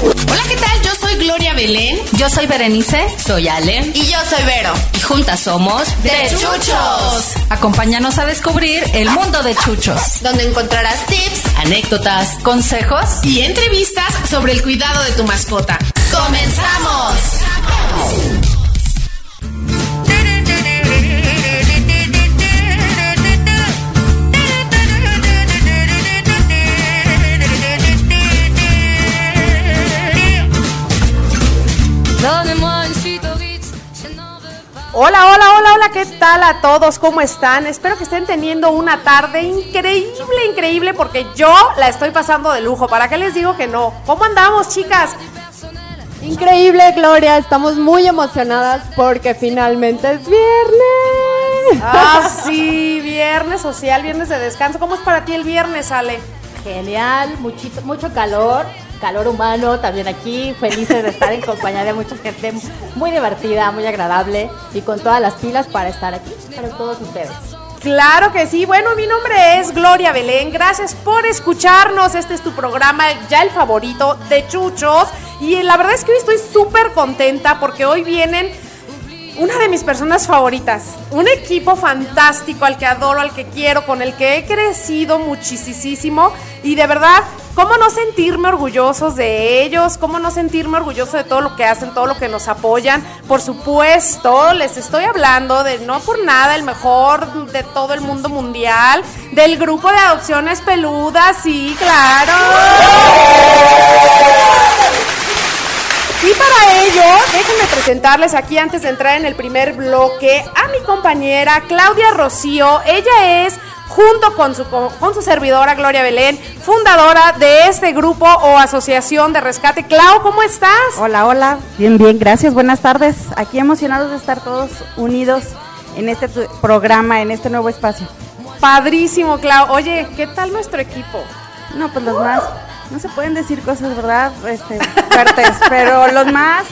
Hola, ¿qué tal? Yo soy Gloria Belén. Yo soy Berenice. Soy Ale. Y yo soy Vero. Y juntas somos De Chuchos. Acompáñanos a descubrir el mundo de Chuchos. Donde encontrarás tips, anécdotas, consejos y entrevistas sobre el cuidado de tu mascota. ¡Comenzamos! Hola, hola, hola, hola, ¿qué tal a todos? ¿Cómo están? Espero que estén teniendo una tarde increíble, increíble, porque yo la estoy pasando de lujo. ¿Para qué les digo que no? ¿Cómo andamos, chicas? Increíble, Gloria. Estamos muy emocionadas porque finalmente es viernes. Ah, sí, viernes social, viernes de descanso. ¿Cómo es para ti el viernes, Ale? Genial, muchito, mucho calor, calor humano también aquí, felices de estar en compañía de mucha gente muy divertida, muy agradable y con todas las pilas para estar aquí para todos ustedes. Claro que sí. Bueno, mi nombre es Gloria Belén. Gracias por escucharnos. Este es tu programa, ya el favorito de Chuchos. Y la verdad es que hoy estoy súper contenta porque hoy vienen una de mis personas favoritas. Un equipo fantástico al que adoro, al que quiero, con el que he crecido muchísimo. Y de verdad, ¿cómo no sentirme orgullosos de ellos? ¿Cómo no sentirme orgulloso de todo lo que hacen, todo lo que nos apoyan? Por supuesto, les estoy hablando de no por nada el mejor de todo el mundo mundial, del grupo de adopciones peludas, sí, claro. Y para ello, déjenme presentarles aquí antes de entrar en el primer bloque a mi compañera Claudia Rocío. Ella es junto con su, con su servidora Gloria Belén, fundadora de este grupo o asociación de rescate. Clau, ¿cómo estás? Hola, hola. Bien, bien, gracias. Buenas tardes. Aquí emocionados de estar todos unidos en este programa, en este nuevo espacio. Padrísimo, Clau. Oye, ¿qué tal nuestro equipo? No, pues los más, no se pueden decir cosas, ¿verdad? Este, fuertes, pero los más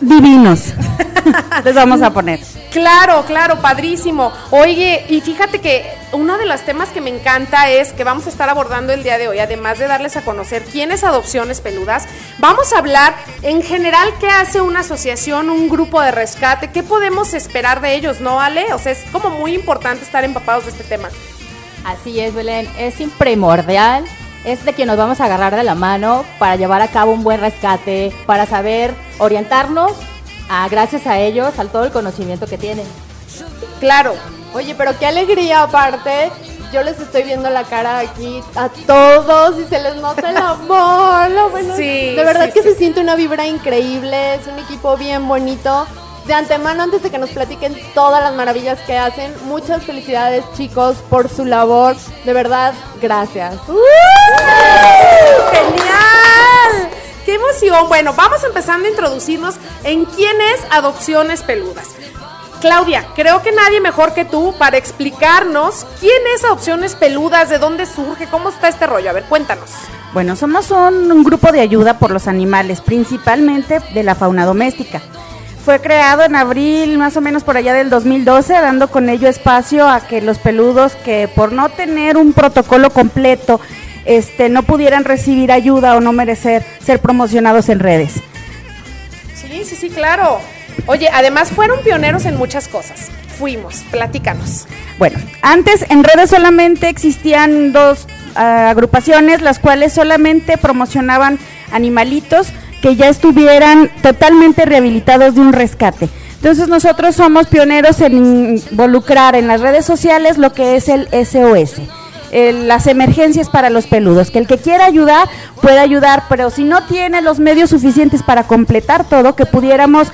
divinos. Les vamos a poner. Claro, claro, padrísimo. Oye, y fíjate que uno de los temas que me encanta es que vamos a estar abordando el día de hoy, además de darles a conocer quién es Adopciones Peludas, vamos a hablar en general qué hace una asociación, un grupo de rescate, qué podemos esperar de ellos, ¿no, Ale? O sea, es como muy importante estar empapados de este tema. Así es, Belén, es primordial es de quien nos vamos a agarrar de la mano para llevar a cabo un buen rescate, para saber orientarnos a, gracias a ellos, al todo el conocimiento que tienen. Claro. Oye, pero qué alegría aparte. Yo les estoy viendo la cara aquí a todos y se les nota el amor. Lo bueno, sí, de verdad sí, que sí. se siente una vibra increíble. Es un equipo bien bonito. De antemano, antes de que nos platiquen todas las maravillas que hacen, muchas felicidades chicos por su labor. De verdad, gracias. ¡Genial! ¡Qué emoción! Bueno, vamos empezando a introducirnos en quién es Adopciones Peludas. Claudia, creo que nadie mejor que tú para explicarnos quién es Adopciones Peludas, de dónde surge, cómo está este rollo. A ver, cuéntanos. Bueno, somos un, un grupo de ayuda por los animales, principalmente de la fauna doméstica. Fue creado en abril, más o menos por allá del 2012, dando con ello espacio a que los peludos que por no tener un protocolo completo, este, no pudieran recibir ayuda o no merecer ser promocionados en redes. Sí, sí, sí, claro. Oye, además fueron pioneros en muchas cosas. Fuimos, platícanos. Bueno, antes en redes solamente existían dos uh, agrupaciones, las cuales solamente promocionaban animalitos que ya estuvieran totalmente rehabilitados de un rescate. Entonces nosotros somos pioneros en involucrar en las redes sociales lo que es el SOS, las emergencias para los peludos, que el que quiera ayudar puede ayudar, pero si no tiene los medios suficientes para completar todo, que pudiéramos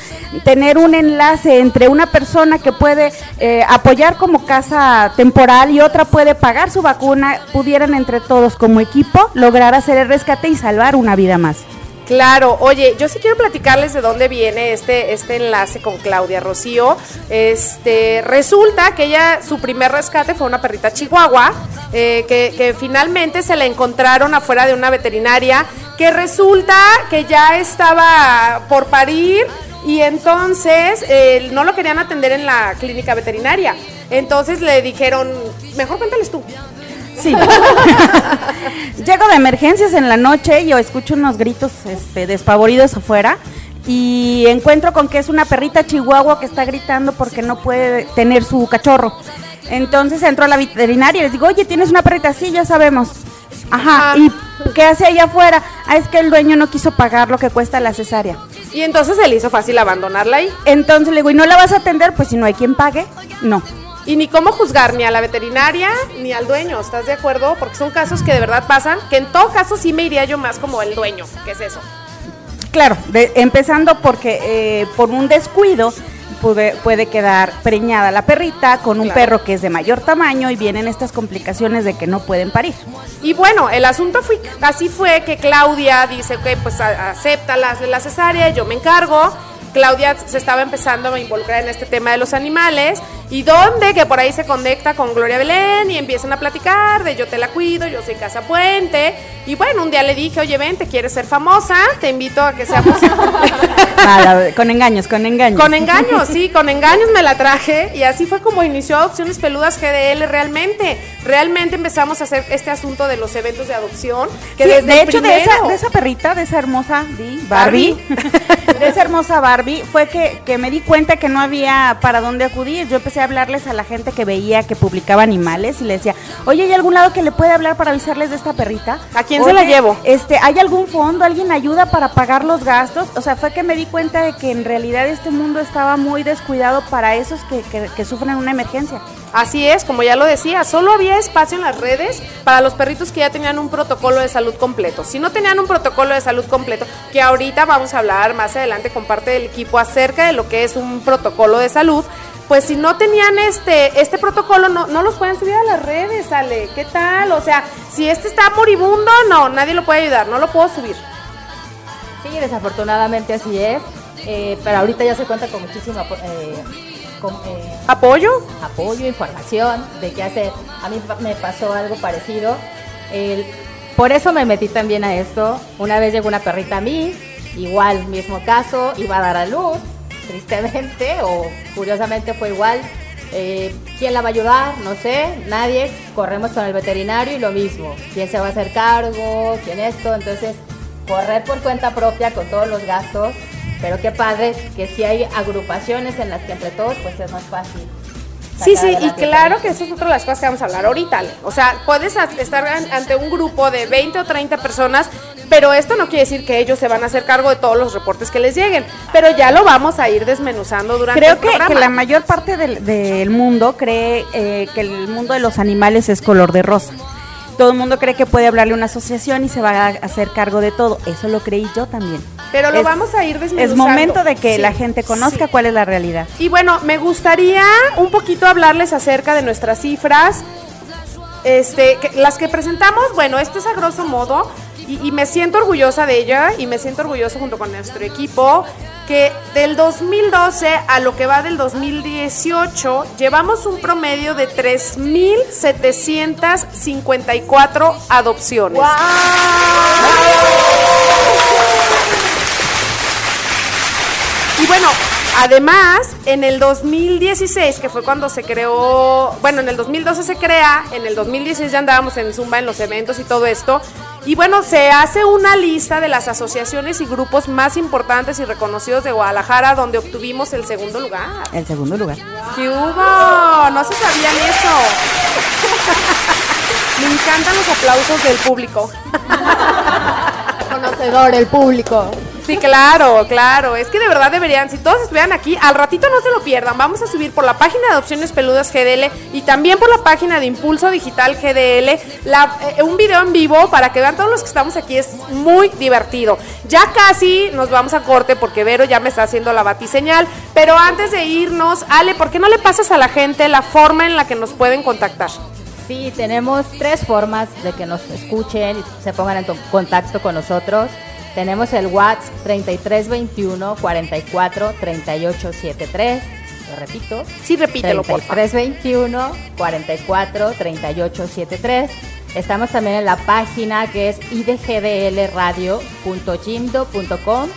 tener un enlace entre una persona que puede eh, apoyar como casa temporal y otra puede pagar su vacuna, pudieran entre todos como equipo lograr hacer el rescate y salvar una vida más. Claro, oye, yo sí quiero platicarles de dónde viene este, este enlace con Claudia Rocío. Este, resulta que ella, su primer rescate fue una perrita chihuahua, eh, que, finalmente se la encontraron afuera de una veterinaria, que resulta que ya estaba por parir y entonces eh, no lo querían atender en la clínica veterinaria. Entonces le dijeron, mejor cuéntales tú. Sí. Llego de emergencias en la noche y yo escucho unos gritos este, despavoridos afuera y encuentro con que es una perrita chihuahua que está gritando porque no puede tener su cachorro. Entonces entro a la veterinaria y les digo, oye, ¿tienes una perrita? Sí, ya sabemos. Ajá, ¿y qué hace allá afuera? Ah, es que el dueño no quiso pagar lo que cuesta la cesárea. Y entonces se le hizo fácil abandonarla ahí. Entonces le digo, ¿y no la vas a atender? Pues si no hay quien pague, no. Y ni cómo juzgar ni a la veterinaria ni al dueño, ¿estás de acuerdo? Porque son casos que de verdad pasan, que en todo caso sí me iría yo más como el dueño, ¿qué es eso? Claro, de- empezando porque eh, por un descuido puede, puede quedar preñada la perrita con un Claro. perro que es de mayor tamaño y vienen estas complicaciones de que no pueden parir. Y bueno, el asunto fue, así fue que Claudia dice, ok, pues a- acepta la, la cesárea, yo me encargo. Claudia se estaba empezando a involucrar en este tema de los animales y donde que por ahí se conecta con Gloria Belén y empiezan a platicar de yo te la cuido, yo soy Casa Puente y bueno, un día le dije, oye ven, te quieres ser famosa, te invito a que seamos con engaños, con engaños. Con engaños, sí, con engaños me la traje y así fue como inició Adopciones Peludas GDL realmente. Realmente empezamos a hacer este asunto de los eventos de adopción. Que Sí, desde de hecho, de esa, de esa perrita, de esa hermosa Barbie, de esa hermosa Barbie, fue que, que me di cuenta que no había para dónde acudir. Yo empecé a hablarles a la gente que veía que publicaba animales y le decía, oye, ¿hay algún lado que le puede hablar para avisarles de esta perrita? ¿A quién se la Oye, llevo? Este, ¿Hay algún fondo? ¿Alguien ayuda para pagar los gastos? O sea, fue que me di cuenta de que en realidad este mundo estaba muy descuidado para esos que, que, que sufren una emergencia. Así es, como ya lo decía, solo había espacio en las redes para los perritos que ya tenían un protocolo de salud completo. Si no tenían un protocolo de salud completo, que ahorita vamos a hablar más adelante con parte del equipo acerca de lo que es un protocolo de salud, pues si no tenían este, este protocolo, no, no los pueden subir a las redes, Ale. ¿Qué tal? O sea, si este está moribundo, no, nadie lo puede ayudar, no lo puedo subir. Sí, desafortunadamente así es. eh, pero ahorita ya se cuenta con muchísimo eh, con, eh, ¿Apoyo? apoyo, información de qué hacer. A mí me pasó algo parecido. El- por eso me metí también a esto. Una vez llegó una perrita a mí, igual, mismo caso, iba a dar a luz, tristemente, o curiosamente fue igual. Eh, ¿Quién la va a ayudar? No sé, nadie. Corremos con el veterinario y lo mismo. ¿Quién se va a hacer cargo? ¿Quién esto? Entonces, correr por cuenta propia con todos los gastos. Pero qué padre que si hay agrupaciones en las que entre todos, pues es más fácil. Sí, sí, y claro que eso es otra de las cosas que vamos a hablar ahorita. Ale. O sea, puedes estar an- ante un grupo de 20 o 30 personas, pero esto no quiere decir que ellos se van a hacer cargo de todos los reportes que les lleguen. Pero ya lo vamos a ir desmenuzando durante Creo el que, programa. que la mayor parte del, del mundo cree eh, que el mundo de los animales es color de rosa. Todo el mundo cree que puede hablarle a una asociación y se va a hacer cargo de todo. Eso lo creí yo también. Pero lo Es- vamos a ir desmenuzando. Es momento de que Sí, la gente conozca sí. cuál es la realidad. Y bueno, me gustaría un poquito hablarles acerca de nuestras cifras. Este, que- las que presentamos, bueno, esto es a grosso modo y, y me siento orgullosa de ella y me siento orgullosa junto con nuestro equipo que del 2012 a lo que va del 2018 llevamos un promedio de 3.754 adopciones. Y bueno, además, en el 2016, que fue cuando se creó, bueno, en el 2012 se crea, en el 2016 ya andábamos en Zumba en los eventos y todo esto. Y bueno, se hace una lista de las asociaciones y grupos más importantes y reconocidos de Guadalajara, donde obtuvimos el segundo lugar. El segundo lugar. ¿Qué hubo? No se sabían eso. Me encantan los aplausos del público. Conocedor, el público. Sí, claro, claro. Es que de verdad deberían, si todos estuvieran aquí, al ratito no se lo pierdan. Vamos a subir por la página de Adopciones Peludas GDL y también por la página de Impulso Digital GDL la- eh, un video en vivo para que vean todos los que estamos aquí. Es muy divertido. Ya casi nos vamos a corte porque Vero ya me está haciendo la batiseñal. Pero antes de irnos, Ale, ¿por qué no le pasas a la gente la forma en la que nos pueden contactar? Sí, tenemos tres formas de que nos escuchen y se pongan en to- contacto con nosotros. Tenemos el WhatsApp 3321 44 38 73. Lo repito. Sí, repítelo, por favor. 3321 44 38 73. Estamos también en la página que es idgdlradio.jimdo.com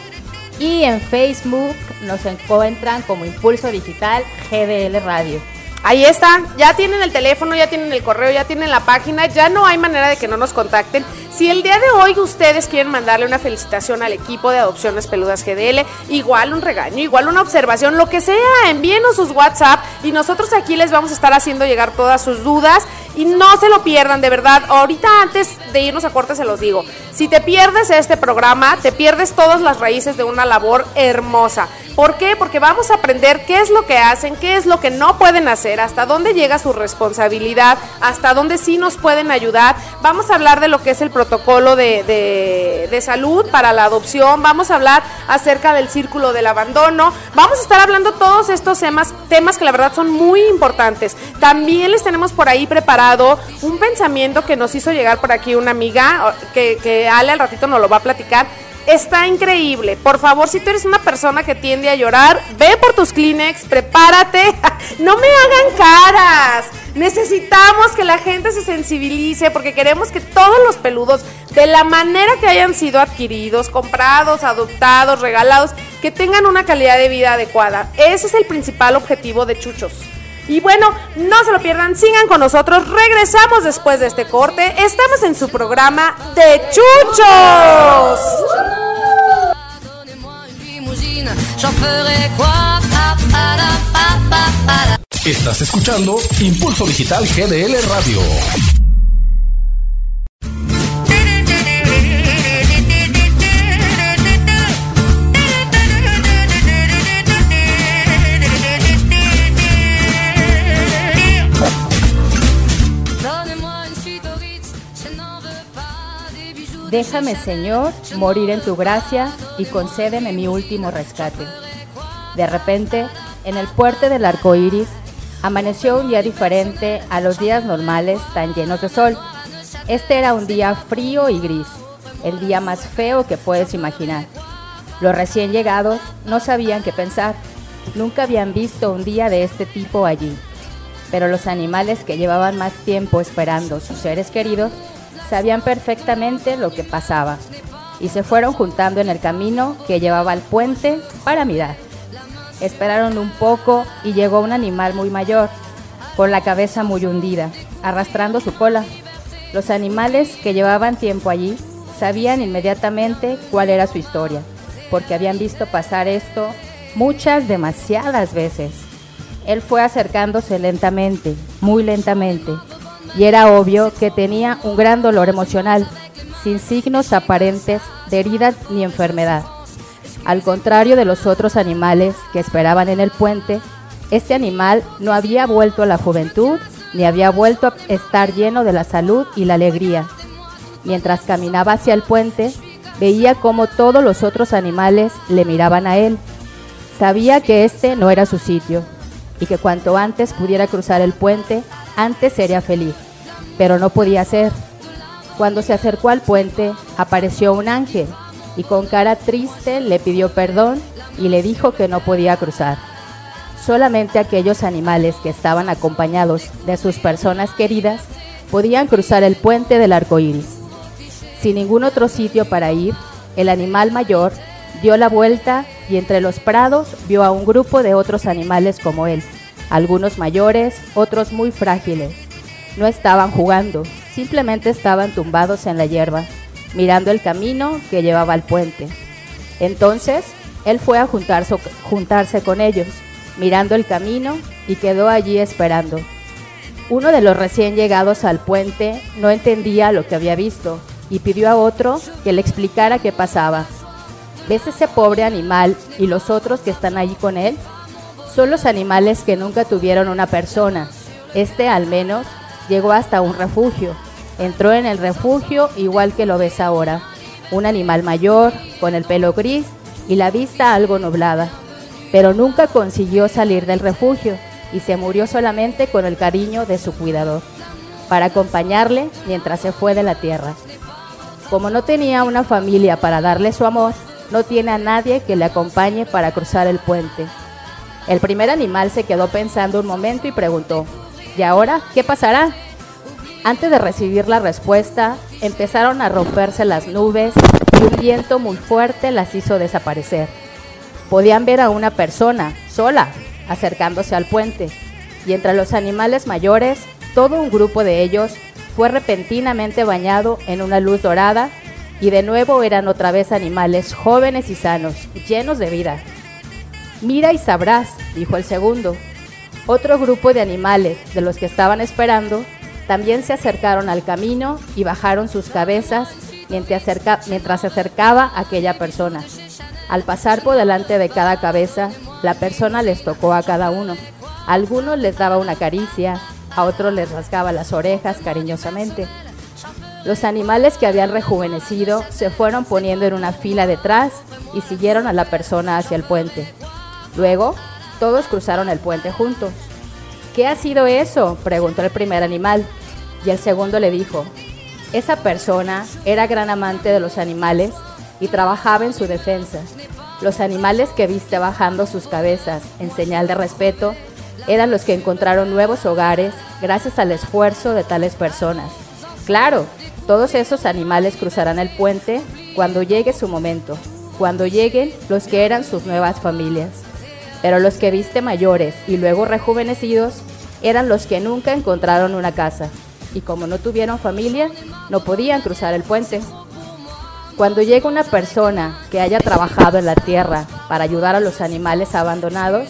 y en Facebook nos encuentran como Impulso Digital GDL Radio. Ahí está, ya tienen el teléfono, ya tienen el correo, ya tienen la página, ya no hay manera de que no nos contacten. Si el día de hoy ustedes quieren mandarle una felicitación al equipo de Adopciones Peludas GDL, igual un regaño, igual una observación, lo que sea, envíenos sus WhatsApp y nosotros aquí les vamos a estar haciendo llegar todas sus dudas y no se lo pierdan, de verdad. Ahorita antes de irnos a corte se los digo, si te pierdes este programa, te pierdes todas las raíces de una labor hermosa. ¿Por qué? Porque vamos a aprender qué es lo que hacen, qué es lo que no pueden hacer, hasta dónde llega su responsabilidad, hasta dónde sí nos pueden ayudar. Vamos a hablar de lo que es el protocolo de, de, salud para la adopción, vamos a hablar acerca del círculo del abandono, vamos a estar hablando todos estos temas, temas que la verdad son muy importantes. También les tenemos por ahí un pensamiento que nos hizo llegar por aquí una amiga, que, que Ale al ratito nos lo va a platicar Está increíble. Por favor, si tú eres una persona que tiende a llorar, ve por tus Kleenex, prepárate. no me hagan caras. Necesitamos que la gente se sensibilice porque queremos que todos los peludos, de la manera que hayan sido adquiridos, comprados, adoptados, regalados, que tengan una calidad de vida adecuada. Ese es el principal objetivo de Chuchos. Y bueno, no se lo pierdan, sigan con nosotros. Regresamos después de este corte. Estamos en su programa de Chuchos. Estás escuchando Impulso Digital GDL Radio. Déjame, Señor, morir en tu gracia y concédeme mi último rescate. De repente, en el puerto del arco iris, amaneció un día diferente a los días normales tan llenos de sol. Este era un día frío y gris, el día más feo que puedes imaginar. Los recién llegados no sabían qué pensar, nunca habían visto un día de este tipo allí. Pero los animales que llevaban más tiempo esperando sus seres queridos sabían perfectamente lo que pasaba y se fueron juntando en el camino que llevaba al puente para mirar. Esperaron un poco y llegó un animal muy mayor, con la cabeza muy hundida, arrastrando su cola. Los animales que llevaban tiempo allí sabían inmediatamente cuál era su historia, porque habían visto pasar esto muchas, demasiadas veces. Él fue acercándose lentamente, muy lentamente, y era obvio que tenía un gran dolor emocional, sin signos aparentes de heridas ni enfermedad. Al contrario de los otros animales que esperaban en el puente, este animal no había vuelto a la juventud ni había vuelto a estar lleno de la salud y la alegría. Mientras caminaba hacia el puente, veía cómo todos los otros animales le miraban a él. Sabía que este no era su sitio y que cuanto antes pudiera cruzar el puente, antes sería feliz, pero no podía ser. Cuando se acercó al puente, apareció un ángel y con cara triste le pidió perdón y le dijo que no podía cruzar. Solamente aquellos animales que estaban acompañados de sus personas queridas podían cruzar el puente del arco iris. Sin ningún otro sitio para ir, el animal mayor dio la vuelta y entre los prados vio a un grupo de otros animales como él, algunos mayores, otros muy frágiles. No estaban jugando, simplemente estaban tumbados en la hierba, mirando el camino que llevaba al puente. Entonces, él fue a juntarse, juntarse con ellos, mirando el camino y quedó allí esperando. Uno de los recién llegados al puente no entendía lo que había visto y pidió a otro que le explicara qué pasaba. ¿Ves ese pobre animal y los otros que están allí con él? Son los animales que nunca tuvieron una persona. Este al menos llegó hasta un refugio. Entró en el refugio igual que lo ves ahora. Un animal mayor, con el pelo gris y la vista algo nublada. Pero nunca consiguió salir del refugio y se murió solamente con el cariño de su cuidador, para acompañarle mientras se fue de la tierra. Como no tenía una familia para darle su amor, no tiene a nadie que le acompañe para cruzar el puente. El primer animal se quedó pensando un momento y preguntó, ¿y ahora qué pasará? Antes de recibir la respuesta, empezaron a romperse las nubes y un viento muy fuerte las hizo desaparecer. Podían ver a una persona, sola, acercándose al puente, y entre los animales mayores, todo un grupo de ellos fue repentinamente bañado en una luz dorada y de nuevo eran otra vez animales jóvenes y sanos, llenos de vida. Mira y sabrás, dijo el segundo. Otro grupo de animales de los que estaban esperando también se acercaron al camino y bajaron sus cabezas mientras, se acercaba aquella persona. Al pasar por delante de cada cabeza, la persona les tocó a cada uno. Algunos les daba una caricia, a otros les rasgaba las orejas cariñosamente. Los animales que habían rejuvenecido se fueron poniendo en una fila detrás y siguieron a la persona hacia el puente. Luego, todos cruzaron el puente juntos. ¿Qué ha sido eso? preguntó el primer animal. Y el segundo le dijo, esa persona era gran amante de los animales y trabajaba en su defensa. Los animales que viste bajando sus cabezas en señal de respeto eran los que encontraron nuevos hogares gracias al esfuerzo de tales personas. Claro, todos esos animales cruzarán el puente cuando llegue su momento, cuando lleguen los que eran sus nuevas familias. Pero los que viste mayores y luego rejuvenecidos eran los que nunca encontraron una casa y como no tuvieron familia, no podían cruzar el puente. Cuando llega una persona que haya trabajado en la tierra para ayudar a los animales abandonados,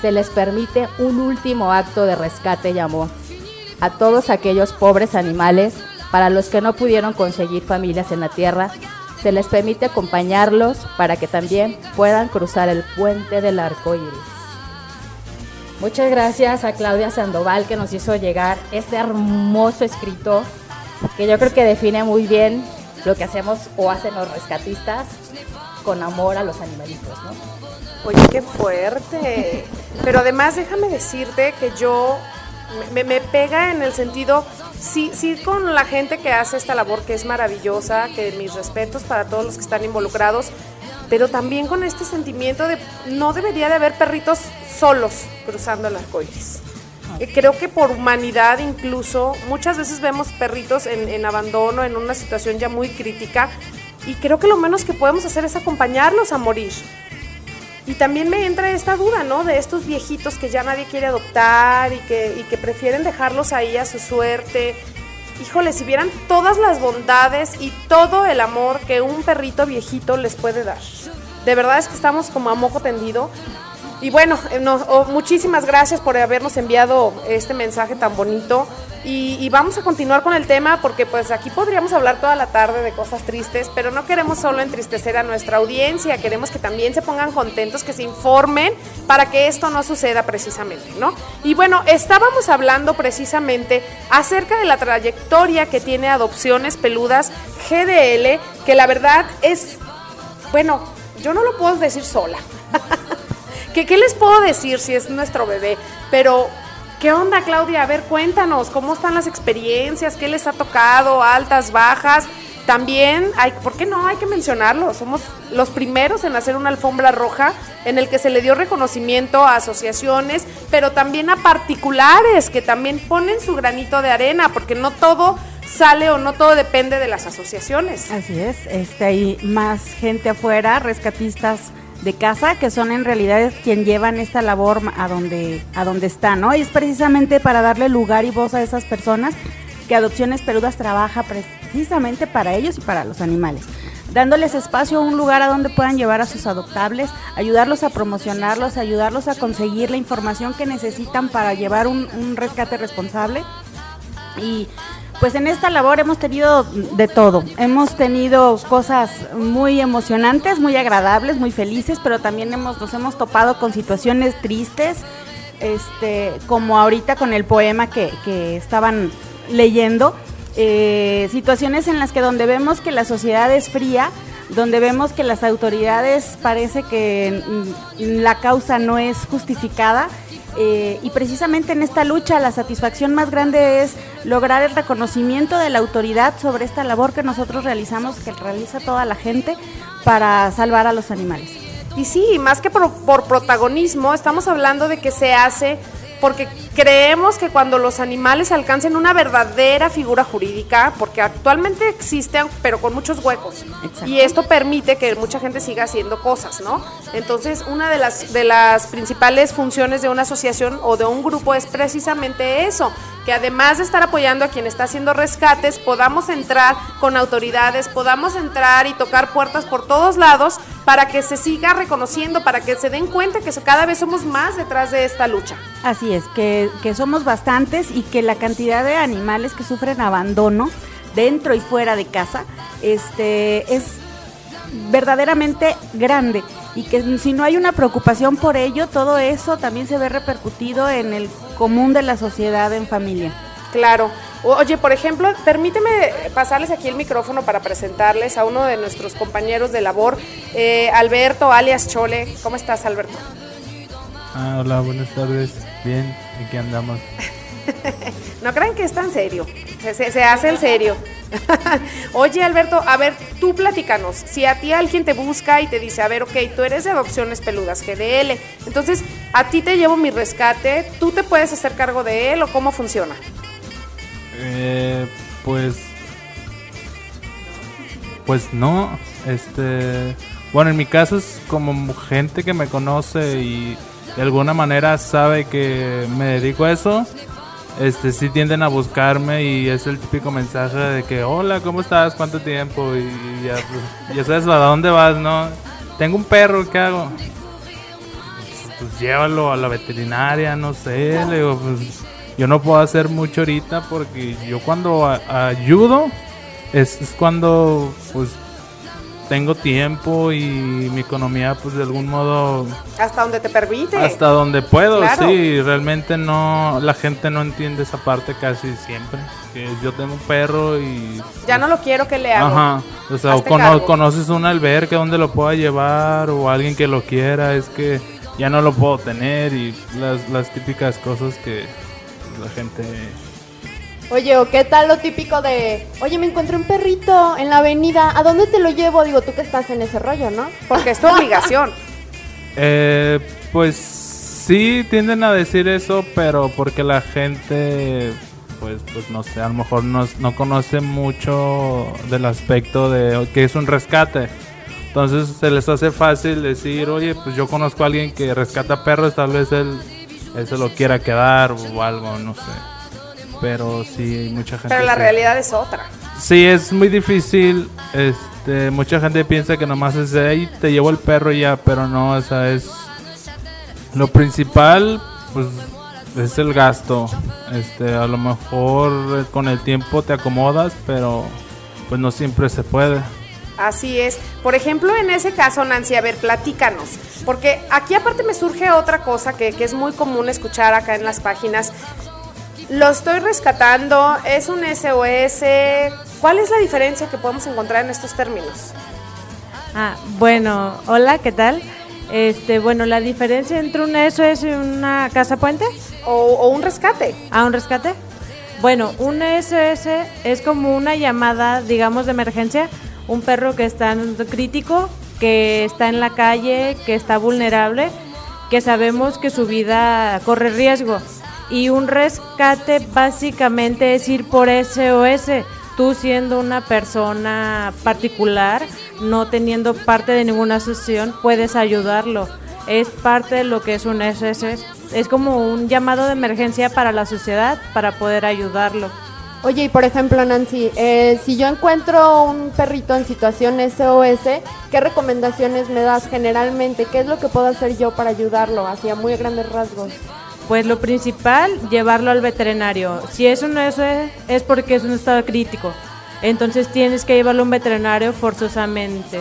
se les permite un último acto de rescate y amor a todos aquellos pobres animales para los que no pudieron conseguir familias en la tierra, se les permite acompañarlos para que también puedan cruzar el puente del arco iris. Muchas gracias a Claudia Sandoval que nos hizo llegar este hermoso escrito que yo creo que define muy bien lo que hacemos o hacen los rescatistas con amor a los animalitos, ¿no? Oye, qué fuerte. Pero además déjame decirte que yo me, me, pega en el sentido, sí, sí con la gente que hace esta labor que es maravillosa, que mis respetos para todos los que están involucrados, pero también con este sentimiento de no debería de haber perritos solos cruzando el arco iris. Eh, creo que por humanidad incluso, muchas veces vemos perritos en, en abandono, en una situación ya muy crítica, y creo que lo menos que podemos hacer es acompañarlos a morir. Y también me entra esta duda, ¿no? De estos viejitos que ya nadie quiere adoptar y que, prefieren dejarlos ahí a su suerte. Híjole, si vieran todas las bondades y todo el amor que un perrito viejito les puede dar. De verdad es que estamos como a moco tendido. Y bueno, eh, oh, muchísimas gracias por habernos enviado este mensaje tan bonito. Y, vamos a continuar con el tema porque pues aquí podríamos hablar toda la tarde de cosas tristes, pero no queremos solo entristecer a nuestra audiencia, queremos que también se pongan contentos, que se informen para que esto no suceda precisamente, ¿no? Y bueno, estábamos hablando precisamente acerca de la trayectoria que tiene Adopciones Peludas GDL, que la verdad es, bueno, yo no lo puedo decir sola. ¿Qué, ¿Qué les puedo decir si es nuestro bebé? Pero ¿Qué onda, Claudia? A ver, cuéntanos, ¿cómo están las experiencias? ¿Qué les ha tocado? ¿Altas, bajas? También, hay, ¿por qué no? Hay que mencionarlo. Somos los primeros en hacer una alfombra roja en el que se le dio reconocimiento a asociaciones, pero también a particulares que también ponen su granito de arena, porque no todo sale o no todo depende de las asociaciones. Así es, este, hay más gente afuera, rescatistas de casa, que son en realidad quien llevan esta labor a donde, a donde está, ¿no? Y es precisamente para darle lugar y voz a esas personas que Adopciones Peludas trabaja precisamente para ellos y para los animales, dándoles espacio, un lugar a donde puedan llevar a sus adoptables, ayudarlos a promocionarlos, ayudarlos a conseguir la información que necesitan para llevar un, un rescate responsable. Y pues en esta labor hemos tenido de todo. Hemos tenido cosas muy emocionantes, muy agradables, muy felices, pero también hemos, nos hemos topado con situaciones tristes, este, como ahorita con el poema que, estaban leyendo. Eh, situaciones en las que donde vemos que la sociedad es fría, donde vemos que las autoridades parece que la causa no es justificada. Eh, y precisamente en esta lucha la satisfacción más grande es lograr el reconocimiento de la autoridad sobre esta labor que nosotros realizamos, que realiza toda la gente para salvar a los animales. Y sí, más que por, por protagonismo, estamos hablando de que se hace porque creemos que cuando los animales alcancen una verdadera figura jurídica, porque actualmente existen, pero con muchos huecos, Exacto. y esto permite que mucha gente siga haciendo cosas, ¿no? Entonces, una de las, de las principales funciones de una asociación o de un grupo es precisamente eso, que además de estar apoyando a quien está haciendo rescates, podamos entrar con autoridades, podamos entrar y tocar puertas por todos lados para que se siga reconociendo, para que se den cuenta que cada vez somos más detrás de esta lucha. Así es, que, que somos bastantes y que la cantidad de animales que sufren abandono dentro y fuera de casa este, es verdaderamente grande y que si no hay una preocupación por ello, todo eso también se ve repercutido en el común de la sociedad en familia. Claro. Oye, por ejemplo, permíteme pasarles aquí el micrófono para presentarles a uno de nuestros compañeros de labor, eh, Alberto, alias Chole. ¿Cómo estás, Alberto? Ah, hola, buenas tardes. Bien, aquí andamos. No crean que es tan serio, se, se- se hace el serio. Oye, Alberto, a ver, tú platícanos. Si a ti alguien te busca y te dice, a ver, ok, tú eres de Adopciones Peludas, GDL, entonces a ti te llevo mi rescate, ¿tú te puedes hacer cargo de él o cómo funciona? Eh, pues. Pues no. Este. Bueno, en mi caso es como gente que me conoce y de alguna manera sabe que me dedico a eso. Este, sí tienden a buscarme y es el típico mensaje de que, hola, ¿cómo estás? ¿Cuánto tiempo? Y ya, pues, ya sabes a dónde vas, ¿no? Tengo un perro, ¿qué hago? pues llévalo a la veterinaria, no sé, le digo, pues yo no puedo hacer mucho ahorita porque yo cuando a- ayudo es, es cuando pues tengo tiempo y mi economía pues de algún modo Hasta donde te permite. hasta donde puedo, Claro. sí, realmente no, la gente no entiende esa parte casi siempre, que yo tengo un perro y Ya no lo quiero que le hago. Ajá. O sea, o cono- conoces una alberca donde lo pueda llevar o alguien que lo quiera, es que ya no lo puedo tener y las, las típicas cosas que la gente... Oye, ¿o qué tal lo típico de, oye, me encontré un perrito en la avenida, ¿a dónde te lo llevo? Digo, tú que estás en ese rollo, ¿no? Porque es tu obligación. Eh, pues sí tienden a decir eso, pero porque la gente, pues, pues no sé, a lo mejor no, no conoce mucho del aspecto de que es un rescate. Entonces se les hace fácil decir, oye, pues yo conozco a alguien que rescata perros, tal vez él, él se lo quiera quedar o algo, no sé. Pero sí, mucha gente. Pero la realidad es otra. Sí, es muy difícil. Este, mucha gente piensa que nomás es de ahí te llevo el perro y ya, pero no, o sea, es lo principal, pues es el gasto. Este, a lo mejor eh, con el tiempo te acomodas, pero pues no siempre se puede. Así es. Por ejemplo, en ese caso, Nancy, a ver, platícanos. Porque aquí aparte me surge otra cosa que, que es muy común escuchar acá en las páginas. Lo estoy rescatando, es un SOS. ¿Cuál es la diferencia que podemos encontrar en estos términos? Ah, bueno, hola, ¿qué tal? Este, bueno, la diferencia entre un SOS y una casa puente, O, o un rescate. a un rescate. Bueno, un SOS es como una llamada, digamos, de emergencia, un perro que está crítico, que está en la calle, que está vulnerable, que sabemos que su vida corre riesgo. Y un rescate básicamente es ir por SOS. Tú siendo una persona particular, no teniendo parte de ninguna asociación, puedes ayudarlo. Es parte de lo que es un SOS. Es como un llamado de emergencia para la sociedad para poder ayudarlo. Oye, y por ejemplo, Nancy, eh, si yo encuentro un perrito en situación SOS, ¿qué recomendaciones me das generalmente? ¿Qué es lo que puedo hacer yo para ayudarlo hacia muy grandes rasgos? Pues lo principal, llevarlo al veterinario. Si es un SOS es porque es un estado crítico. Entonces tienes que llevarlo a un veterinario forzosamente.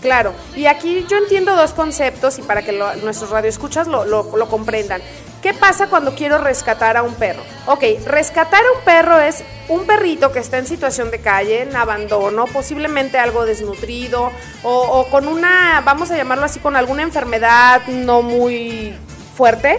Claro, y aquí yo entiendo dos conceptos y para que lo- nuestros radioescuchas lo, lo, lo comprendan. ¿Qué pasa cuando quiero rescatar a un perro? Ok, rescatar a un perro es un perrito que está en situación de calle, en abandono, posiblemente algo desnutrido o, o con una, vamos a llamarlo así, con alguna enfermedad no muy fuerte.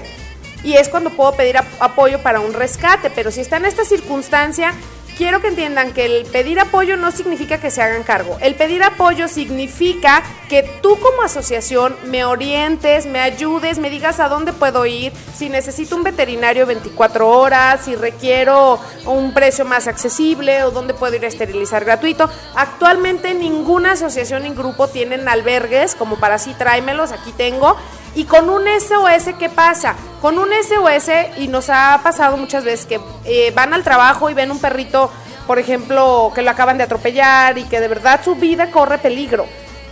y es cuando puedo pedir ap- apoyo para un rescate. Pero si está en esta circunstancia, quiero que entiendan que el pedir apoyo no significa que se hagan cargo. El pedir apoyo significa que tú como asociación me orientes, me ayudes, me digas a dónde puedo ir, si necesito un veterinario 24 horas, si requiero un precio más accesible o dónde puedo ir a esterilizar gratuito. Actualmente ninguna asociación ni grupo tienen albergues como para así tráemelos, aquí tengo. Y con un SOS, ¿qué pasa? Con un SOS, y nos ha pasado muchas veces que eh, van al trabajo y ven un perrito, por ejemplo, que lo acaban de atropellar y que de verdad su vida corre peligro.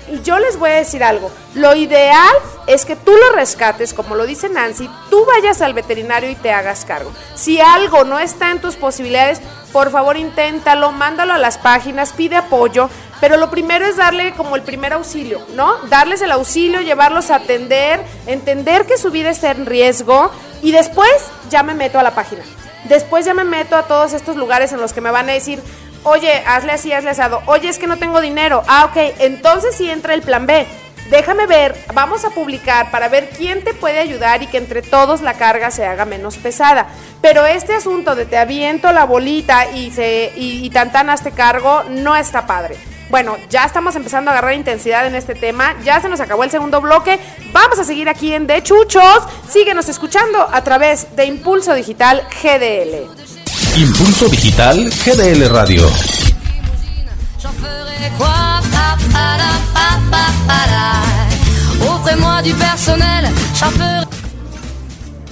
Y yo les voy a decir algo, lo ideal es que tú lo rescates, como lo dice Nancy, tú vayas al veterinario y te hagas cargo. Si algo no está en tus posibilidades, por favor inténtalo, mándalo a las páginas, pide apoyo, pero lo primero es darle como el primer auxilio, ¿no? Darles el auxilio, llevarlos a atender, entender que su vida está en riesgo y después ya me meto a la página. Después ya me meto a todos estos lugares en los que me van a decir, oye, hazle así, hazle asado, oye, es que no tengo dinero. Ah, ok, entonces sí entra el plan B. Déjame ver, vamos a publicar para ver quién te puede ayudar y que entre todos la carga se haga menos pesada. Pero este asunto de te aviento la bolita y, se, y, y tan cargo no está padre. Bueno, ya estamos empezando a agarrar intensidad en este tema. Ya se nos acabó el segundo bloque. Vamos a seguir aquí en De Chuchos. Síguenos escuchando a través de Impulso Digital GDL. Impulso Digital GDL Radio. Offrez-moi du personnel.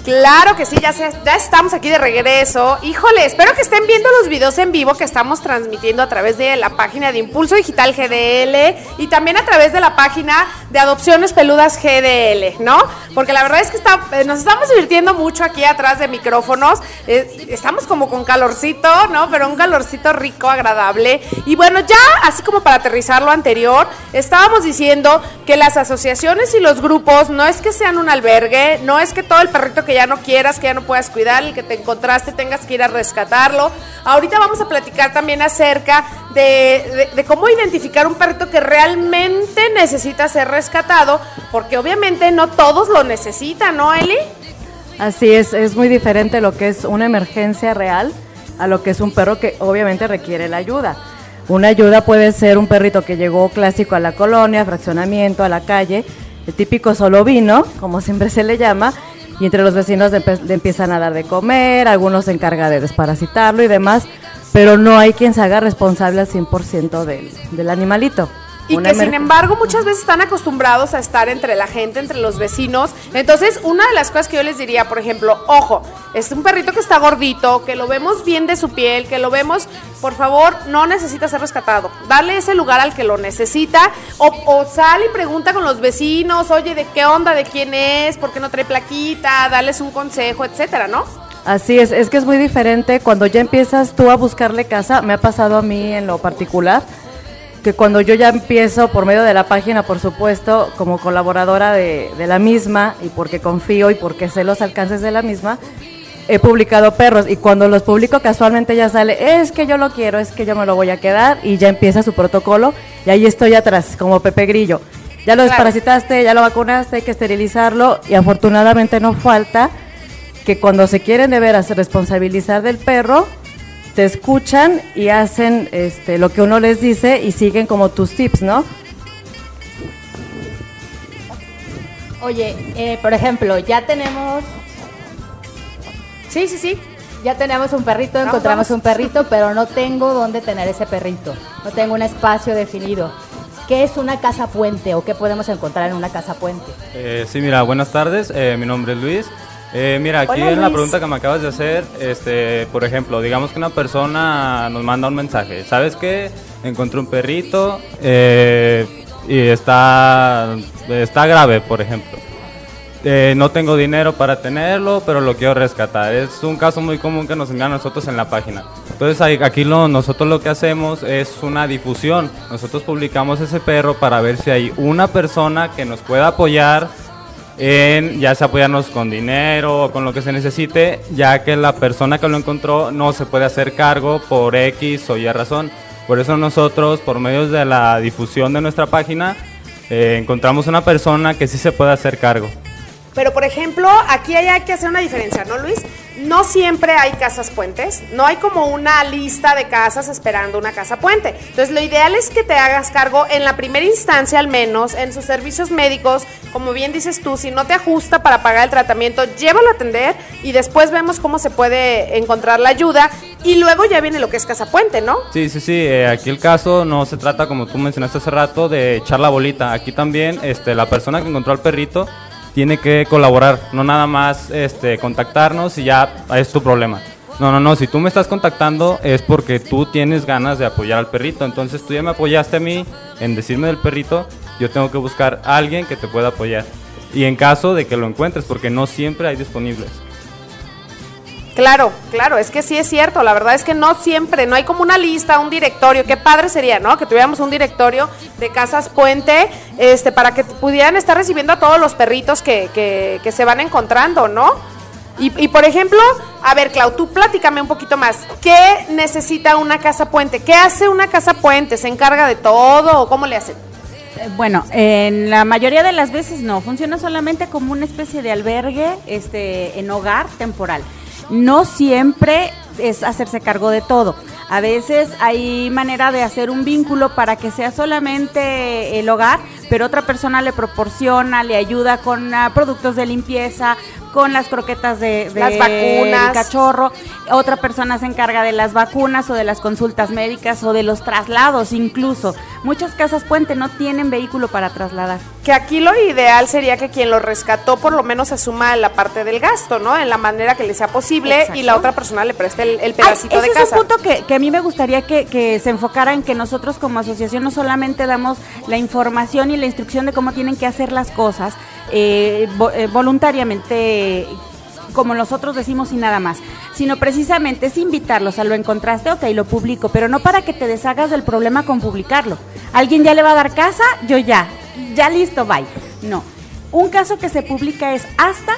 Claro que sí, ya, estamos aquí de regreso. Híjole, espero que estén viendo los videos en vivo que estamos transmitiendo a través de la página de Impulso Digital GDL y también a través de la página de Adopciones Peludas GDL, ¿no? Porque la verdad es que eh, nos estamos divirtiendo mucho aquí atrás de micrófonos. Eh, estamos como con calorcito, ¿no? Pero un calorcito rico, agradable. Y bueno, ya así como para aterrizar lo anterior, estábamos diciendo que las asociaciones y los grupos no es que sean un albergue, no es que todo el perrito que ya no quieras, que ya no puedas cuidar, el que te encontraste tengas que ir a rescatarlo. Ahorita vamos a platicar también acerca de, de- de cómo identificar un perrito que realmente necesita ser rescatado, porque obviamente no todos lo necesitan, ¿no, Eli? Así es, es muy diferente lo que es una emergencia real a lo que es un perro que obviamente requiere la ayuda. Una ayuda puede ser un perrito que llegó clásico a la colonia, fraccionamiento, a la calle, el típico solo vino, como siempre se le llama, y entre los vecinos le, empiezan a dar de comer, algunos se encarga de desparasitarlo y demás, pero no hay quien se haga responsable al 100% del, del animalito. Y Una que sin embargo muchas veces están acostumbrados a estar entre la gente, entre los vecinos. Entonces, una de las cosas que yo les diría, por ejemplo, ojo, es un perrito que está gordito, que lo vemos bien de su piel, que lo vemos, por favor, no necesita ser rescatado. Darle ese lugar al que lo necesita. O, o sale y pregunta con los vecinos, oye, ¿de qué onda? ¿De quién es? ¿Por qué no trae plaquita? Darles un consejo, etcétera, ¿no? Así es, es que es muy diferente cuando ya empiezas tú a buscarle casa, me ha pasado a mí en lo particular, que cuando yo ya empiezo por medio de la página, por supuesto, como colaboradora de, de la misma y porque confío y porque sé los alcances de la misma, he publicado perros y cuando los publico casualmente ya sale, es que yo lo quiero, es que yo me lo voy a quedar y ya empieza su protocolo y ahí estoy atrás, como Pepe Grillo. Ya lo Claro. desparasitaste, ya lo vacunaste, hay que esterilizarlo y afortunadamente no falta que cuando se quieren de veras responsabilizar del perro, te escuchan y hacen este, lo que uno les dice y siguen como tus tips, ¿no? Oye, eh, por ejemplo, ya tenemos, Sí, sí, sí. ya tenemos un perrito, Vamos, encontramos vamos. un perrito, pero no tengo dónde tener ese perrito. No tengo un espacio definido. ¿Qué es una casa puente o qué podemos encontrar en una casa puente? Eh, sí, mira, buenas tardes. eh, mi nombre es Luis. Eh, mira, aquí Hola, en la Luis. pregunta que me acabas de hacer, este, por ejemplo, digamos que una persona nos manda un mensaje. ¿Sabes qué? Encontré un perrito eh, y está, está grave, por ejemplo. Eh, no tengo dinero para tenerlo, pero lo quiero rescatar. Es un caso muy común que nos envían a nosotros en la página. Entonces aquí lo, nosotros lo que hacemos es una difusión. Nosotros publicamos ese perro para ver si hay una persona que nos pueda apoyar en ya sea apoyarnos con dinero o con lo que se necesite, ya que la persona que lo encontró no se puede hacer cargo por X o Y razón. Por eso nosotros, por medio de la difusión de nuestra página, eh, encontramos una persona que sí se puede hacer cargo. Pero, por ejemplo, aquí hay, que hacer una diferencia, ¿no, Luis? No siempre hay casas puentes, no hay como una lista de casas esperando una casa puente. Entonces, lo ideal es que te hagas cargo en la primera instancia, al menos, en sus servicios médicos. Como bien dices tú, si no te ajusta para pagar el tratamiento, llévalo a atender y después vemos cómo se puede encontrar la ayuda. Y luego ya viene lo que es casa puente, ¿no? Sí, sí, sí. eh, aquí el caso no se trata, como tú mencionaste hace rato, de echar la bolita. Aquí también este, la persona que encontró al perrito tiene que colaborar, no nada más este, contactarnos y ya es tu problema. No, no, no, si tú me estás contactando es porque tú tienes ganas de apoyar al perrito. Entonces tú ya me apoyaste a mí en decirme del perrito, yo tengo que buscar a alguien que te pueda apoyar. Y en caso de que lo encuentres, porque no siempre hay disponibles. Claro, claro, es que sí es cierto, la verdad es que no siempre, no hay como una lista, un directorio, qué padre sería, ¿no? Que tuviéramos un directorio de casas puente, este, para que pudieran estar recibiendo a todos los perritos que, que, que se van encontrando, ¿no? Y, y, por ejemplo, a ver, Clau, tú platícame un poquito más. ¿Qué necesita una casa puente? ¿Qué hace una casa puente? ¿Se encarga de todo o cómo le hacen? Eh, Bueno, en la mayoría de las veces no, funciona solamente como una especie de albergue este, en hogar temporal. No siempre es hacerse cargo de todo. A veces hay manera de hacer un vínculo para que sea solamente el hogar, pero otra persona le proporciona, le ayuda con ah, productos de limpieza, con las croquetas de, de- Las vacunas. del cachorro. Otra persona se encarga de las vacunas o de las consultas médicas o de los traslados incluso. Muchas casas puente no tienen vehículo para trasladar. Que aquí lo ideal sería que quien lo rescató por lo menos asuma la parte del gasto, ¿no? En la manera que le sea posible Exacto. y la otra persona le preste el, el Ay, pedacito ese de es casa. un punto que, que a mí me gustaría que, que se enfocara en que nosotros como asociación no solamente damos la información y la instrucción de cómo tienen que hacer las cosas eh, vo- eh, como nosotros decimos y nada más, sino precisamente es invitarlos a lo encontraste, ok, lo publico, pero no para que te deshagas del problema con publicarlo. ¿Alguien ya le va a dar casa? Yo ya, ya listo, bye. No, un caso que se publica es hasta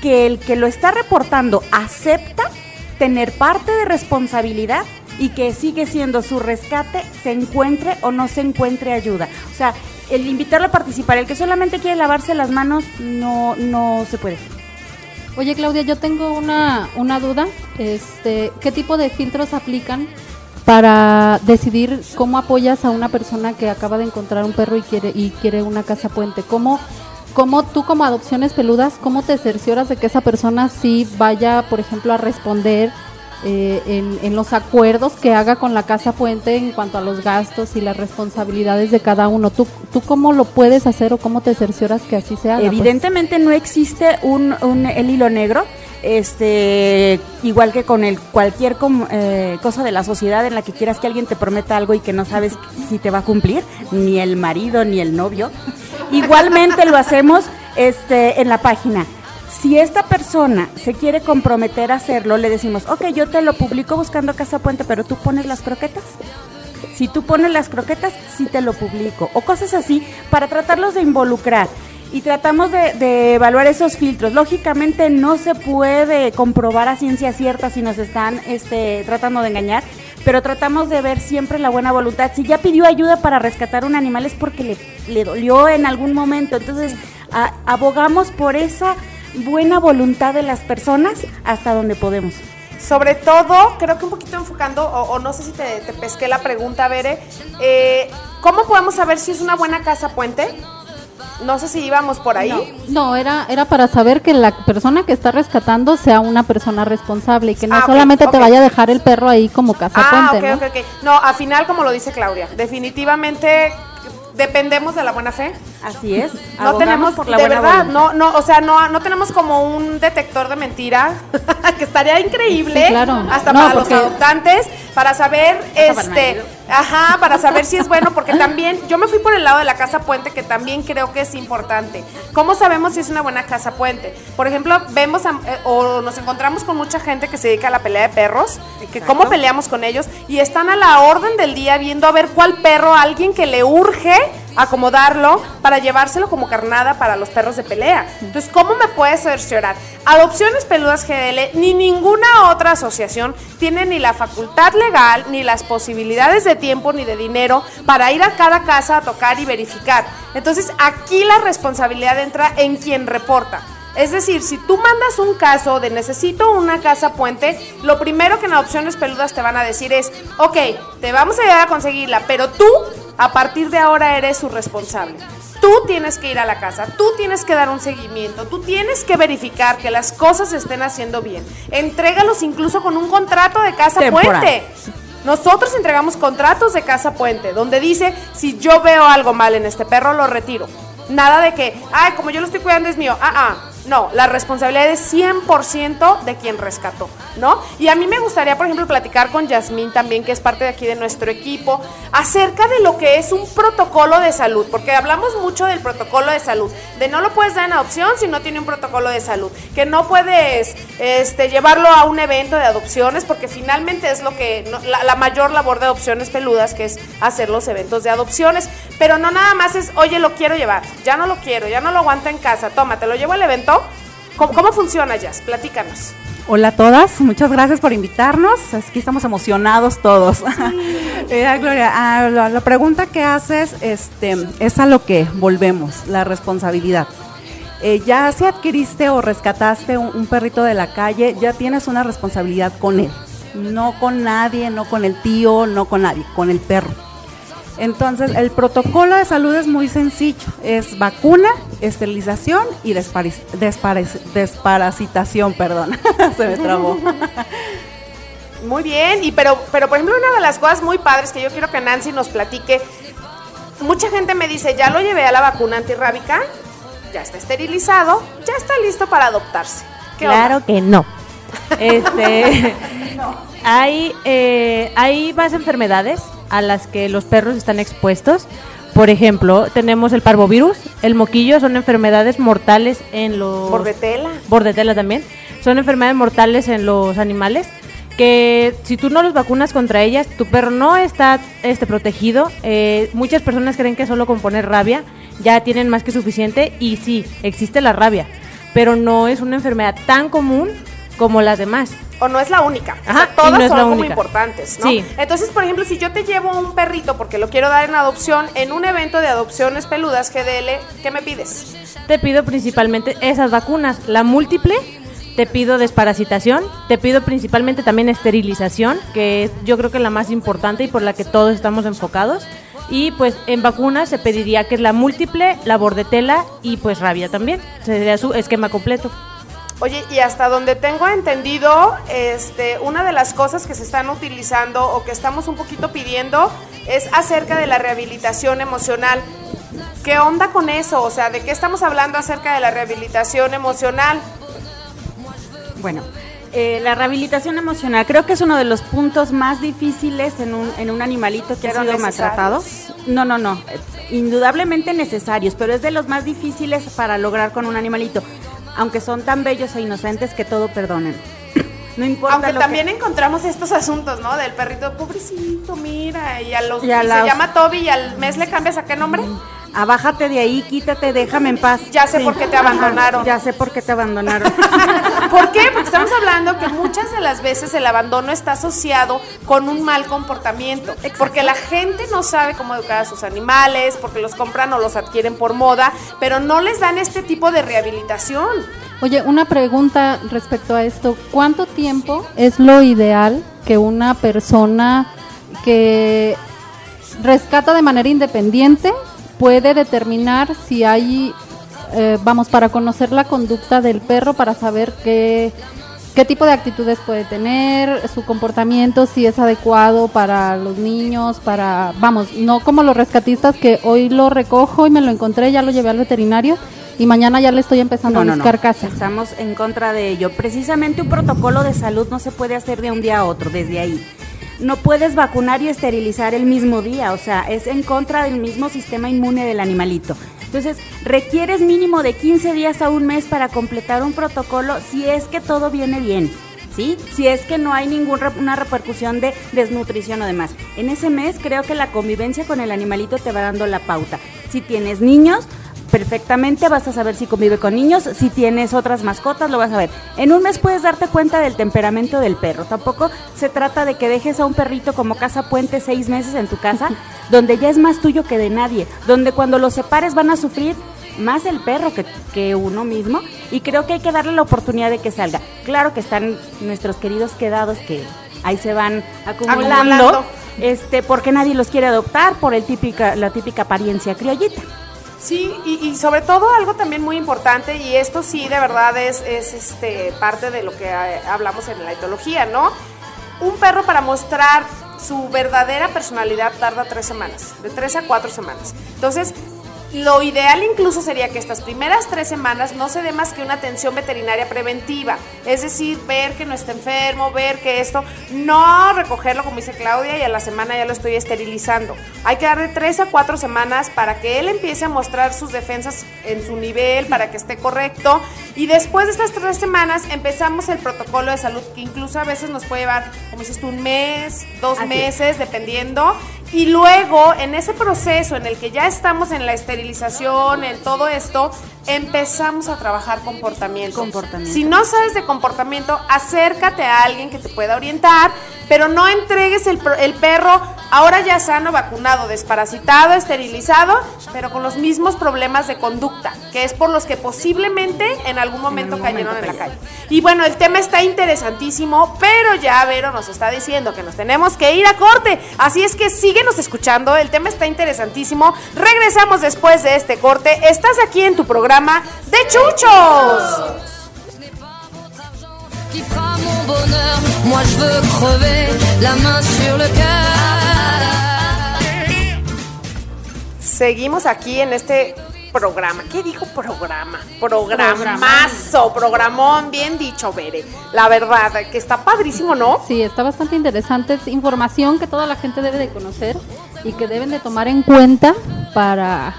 que el que lo está reportando acepta tener parte de responsabilidad y que sigue siendo su rescate, se encuentre o no se encuentre ayuda. O sea, el invitarlo a participar, el que solamente quiere lavarse las manos, no, no se puede. Oye, Claudia, yo tengo una, una duda. Este, ¿Qué tipo de filtros aplican para decidir cómo apoyas a una persona que acaba de encontrar un perro y quiere y quiere una casa puente? ¿Cómo, cómo tú como adopciones peludas, cómo te cercioras de que esa persona sí vaya, por ejemplo, a responder eh, en, en los acuerdos que haga con la casa puente en cuanto a los gastos y las responsabilidades de cada uno? ¿Tú, tú cómo lo puedes hacer o cómo te cercioras que así se haga? pues? Evidentemente no existe un, un- el hilo negro, este, igual que con el cualquier com- eh, cosa de la sociedad en la que quieras que alguien te prometa algo y que no sabes si te va a cumplir, ni el marido ni el novio. Igualmente lo hacemos este, en la página. Si esta persona se quiere comprometer a hacerlo, le decimos, ok, yo te lo publico buscando Casa Puente, pero tú pones las croquetas. Si tú pones las croquetas, sí te lo publico. O cosas así para tratarlos de involucrar. Y tratamos de, evaluar esos filtros. Lógicamente no se puede comprobar a ciencia cierta si nos están este, tratando de engañar, pero tratamos de ver siempre la buena voluntad. Si ya pidió ayuda para rescatar un animal es porque le, le dolió en algún momento. Entonces abogamos por esa buena voluntad de las personas hasta donde podemos. Sobre todo, creo que un poquito enfocando, o, o no sé si te, te pesqué la pregunta, Bere, eh, ¿cómo podemos saber si es una buena casa puente? No sé si íbamos por ahí. No, era, era para saber que la persona que está rescatando sea una persona responsable y que no Ah, solamente te vaya a dejar el perro ahí como casa Ah, puente, ok, ¿no? ok, ok. No, al final, como lo dice Claudia, definitivamente dependemos de la buena fe. Así es. No tenemos, por la de buena verdad, voluntad. no, no, o sea, no, no tenemos como un detector de mentira, que estaría increíble, Sí, claro. hasta No, para los adoptantes, para saber, este. Ajá, para saber si es bueno, porque también, yo me fui por el lado de la casa puente, que también creo que es importante. ¿Cómo sabemos si es una buena casa puente? Por ejemplo, vemos a- eh, o nos encontramos con mucha gente que se dedica a la pelea de perros, que cómo peleamos con ellos, y están a la orden del día viendo a ver cuál perro, alguien que le urge acomodarlo para llevárselo como carnada para los perros de pelea. Entonces, ¿cómo me puedes cerciorar? Adopciones Peludas GDL ni ninguna otra asociación tiene ni la facultad legal, ni las posibilidades de tiempo, ni de dinero para ir a cada casa a tocar y verificar. Entonces, aquí la responsabilidad entra en quien reporta. Es decir, si tú mandas un caso de necesito una casa puente, lo primero que en Adopciones Peludas te van a decir es, ok, te vamos a ayudar a conseguirla, pero tú a partir de ahora eres su responsable. Tú tienes que ir a la casa, tú tienes que dar un seguimiento, tú tienes que verificar que las cosas se estén haciendo bien. Entrégalos incluso con un contrato de casa Temporal. puente. Nosotros entregamos contratos de casa puente, donde dice, si yo veo algo mal en este perro, lo retiro. Nada de que, ay, como yo lo estoy cuidando es mío. Ah, ah. No, la responsabilidad es 100% de quien rescató, ¿no? Y a mí me gustaría, por ejemplo, platicar con Yasmín también, que es parte de aquí de nuestro equipo, acerca de lo que es un protocolo de salud, porque hablamos mucho del protocolo de salud, de no lo puedes dar en adopción si no tiene un protocolo de salud, que no puedes este, llevarlo a un evento de adopciones, porque finalmente es lo que, la mayor labor de adopciones peludas, que es hacer los eventos de adopciones, pero no nada más es, oye, lo quiero llevar, ya no lo quiero, ya no lo aguanto en casa, toma, te lo llevo al evento. ¿Cómo, cómo funciona, Jazz? Platícanos. Hola a todas, muchas gracias por invitarnos. Aquí estamos emocionados todos. Mira, Gloria, ah, la, la pregunta que haces este, es a lo que volvemos, la responsabilidad. Eh, ya si adquiriste o rescataste un, un perrito de la calle, ya tienes una responsabilidad con él. No con nadie, no con el tío, no con nadie, con el perro. Entonces, el protocolo de salud es muy sencillo. Es vacuna, esterilización y desparis- desparis- desparasitación, perdón. Se me trabó. Muy bien, y pero, pero por ejemplo, una de las cosas muy padres que yo quiero que Nancy nos platique, mucha gente me dice, ya lo llevé a la vacuna antirrábica, ya está esterilizado, ya está listo para adoptarse. ¿Qué Claro onda? que no. Este, hay, eh, hay más enfermedades a las que los perros están expuestos. Por ejemplo, tenemos el parvovirus, el moquillo, son enfermedades mortales en los... Bordetela. Bordetela también. Son enfermedades mortales en los animales que si tú no los vacunas contra ellas, tu perro no está este, protegido. Eh, muchas personas creen que solo con poner rabia ya tienen más que suficiente y sí, existe la rabia, pero no es una enfermedad tan común como las demás. O no es la única. O Ajá, sea, todas no es son como única. importantes, ¿no? Sí. Entonces, por ejemplo, si yo te llevo un perrito porque lo quiero dar en adopción en un evento de adopciones peludas GDL, ¿qué me pides? Te pido principalmente esas vacunas, la múltiple, te pido desparasitación, te pido principalmente también esterilización, que es yo creo que la más importante y por la que todos estamos enfocados. Y pues en vacunas se pediría que es la múltiple, la bordetela y pues rabia también. Sería su esquema completo. Oye, y hasta donde tengo entendido, este, una de las cosas que se están utilizando o que estamos un poquito pidiendo es acerca de la rehabilitación emocional. ¿Qué onda con eso? O sea, ¿de qué estamos hablando acerca de la rehabilitación emocional? Bueno, eh, la rehabilitación emocional creo que es uno de los puntos más difíciles en un, en un animalito que Pero ha sido maltratado. No, no, no, eh, indudablemente necesarios, pero es de los más difíciles para lograr con un animalito, aunque son tan bellos e inocentes que todo perdonan. No importa Aunque lo también que... encontramos estos asuntos, ¿no? Del perrito, pobrecito, mira, y a los Y a y las- se llama Toby y al mes le cambias a qué nombre? Abájate de ahí, quítate, déjame en paz. Ya sé por qué te Ajá, abandonaron. ya sé por qué te abandonaron. ¿Por qué? Porque estamos hablando que muchas de las veces el abandono está asociado con un mal comportamiento. Porque la gente no sabe cómo educar a sus animales, porque los compran o los adquieren por moda, pero no les dan este tipo de rehabilitación. Oye, una pregunta respecto a esto. ¿Cuánto tiempo es lo ideal que una persona que rescata de manera independiente puede determinar si hay, eh, vamos, para conocer la conducta del perro, para saber qué, qué tipo de actitudes puede tener, su comportamiento, si es adecuado para los niños, para, vamos, no como los rescatistas que hoy lo recojo y me lo encontré, ya lo llevé al veterinario y mañana ya le estoy empezando No, a no, no. buscar casa. Estamos en contra de ello. Precisamente un protocolo de salud no se puede hacer de un día a otro, desde ahí. No puedes vacunar y esterilizar el mismo día, o sea, es en contra del mismo sistema inmune del animalito. Entonces, requieres mínimo de 15 días a un mes para completar un protocolo si es que todo viene bien. ¿Sí? Si es que no hay ninguna repercusión de desnutrición o demás. En ese mes creo que la convivencia con el animalito te va dando la pauta. Si tienes niños, perfectamente vas a saber si convive con niños, si tienes otras mascotas, lo vas a ver. En un mes puedes darte cuenta del temperamento del perro. Tampoco se trata de que dejes a un perrito como casa puente seis meses en tu casa, donde ya es más tuyo que de nadie, donde cuando los separes van a sufrir más el perro que, que uno mismo y creo que hay que darle la oportunidad de que salga. Claro que están nuestros queridos quedados que ahí se van acumulando, Acumulando. este porque nadie los quiere adoptar por el típica la típica apariencia criollita. Sí, y, y sobre todo algo también muy importante, y esto sí de verdad es, es este, parte de lo que eh, hablamos en la etología, ¿no? Un perro para mostrar su verdadera personalidad tarda tres semanas, de tres a cuatro semanas. Entonces, lo ideal incluso sería que estas primeras tres semanas no se dé más que una atención veterinaria preventiva, es decir, ver que no está enfermo, ver que esto, no recogerlo como dice Claudia y a la semana ya lo estoy esterilizando. Hay que darle tres a cuatro semanas para que él empiece a mostrar sus defensas en su nivel, para que esté correcto y después de estas tres semanas empezamos el protocolo de salud que incluso a veces nos puede llevar, como dices tú, un mes, dos Así es. meses, dependiendo. Y luego, en ese proceso en el que ya estamos en la esterilización, en todo esto, empezamos a trabajar comportamiento. Comportamiento. Si no sabes de comportamiento, acércate a alguien que te pueda orientar, pero no entregues el, el perro ahora ya sano, vacunado, desparasitado, esterilizado, pero con los mismos problemas de conducta, que es por los que posiblemente en algún momento algún cayeron momento en la calle. Y bueno, el tema está interesantísimo, pero ya Vero nos está diciendo que nos tenemos que ir a corte. Así es que síguenos escuchando, el tema está interesantísimo. Regresamos después de este corte. Estás aquí en tu programa de Chuchos. qui fera mon bonheur. Moi je veux crever la main sur le cœur. Seguimos aquí en este programa. ¿Qué dijo programa? Programazo, programón, bien dicho, Bere. La verdad, que está padrísimo, ¿no? Sí, está bastante interesante. Es información que toda la gente debe de conocer y que deben de tomar en cuenta para,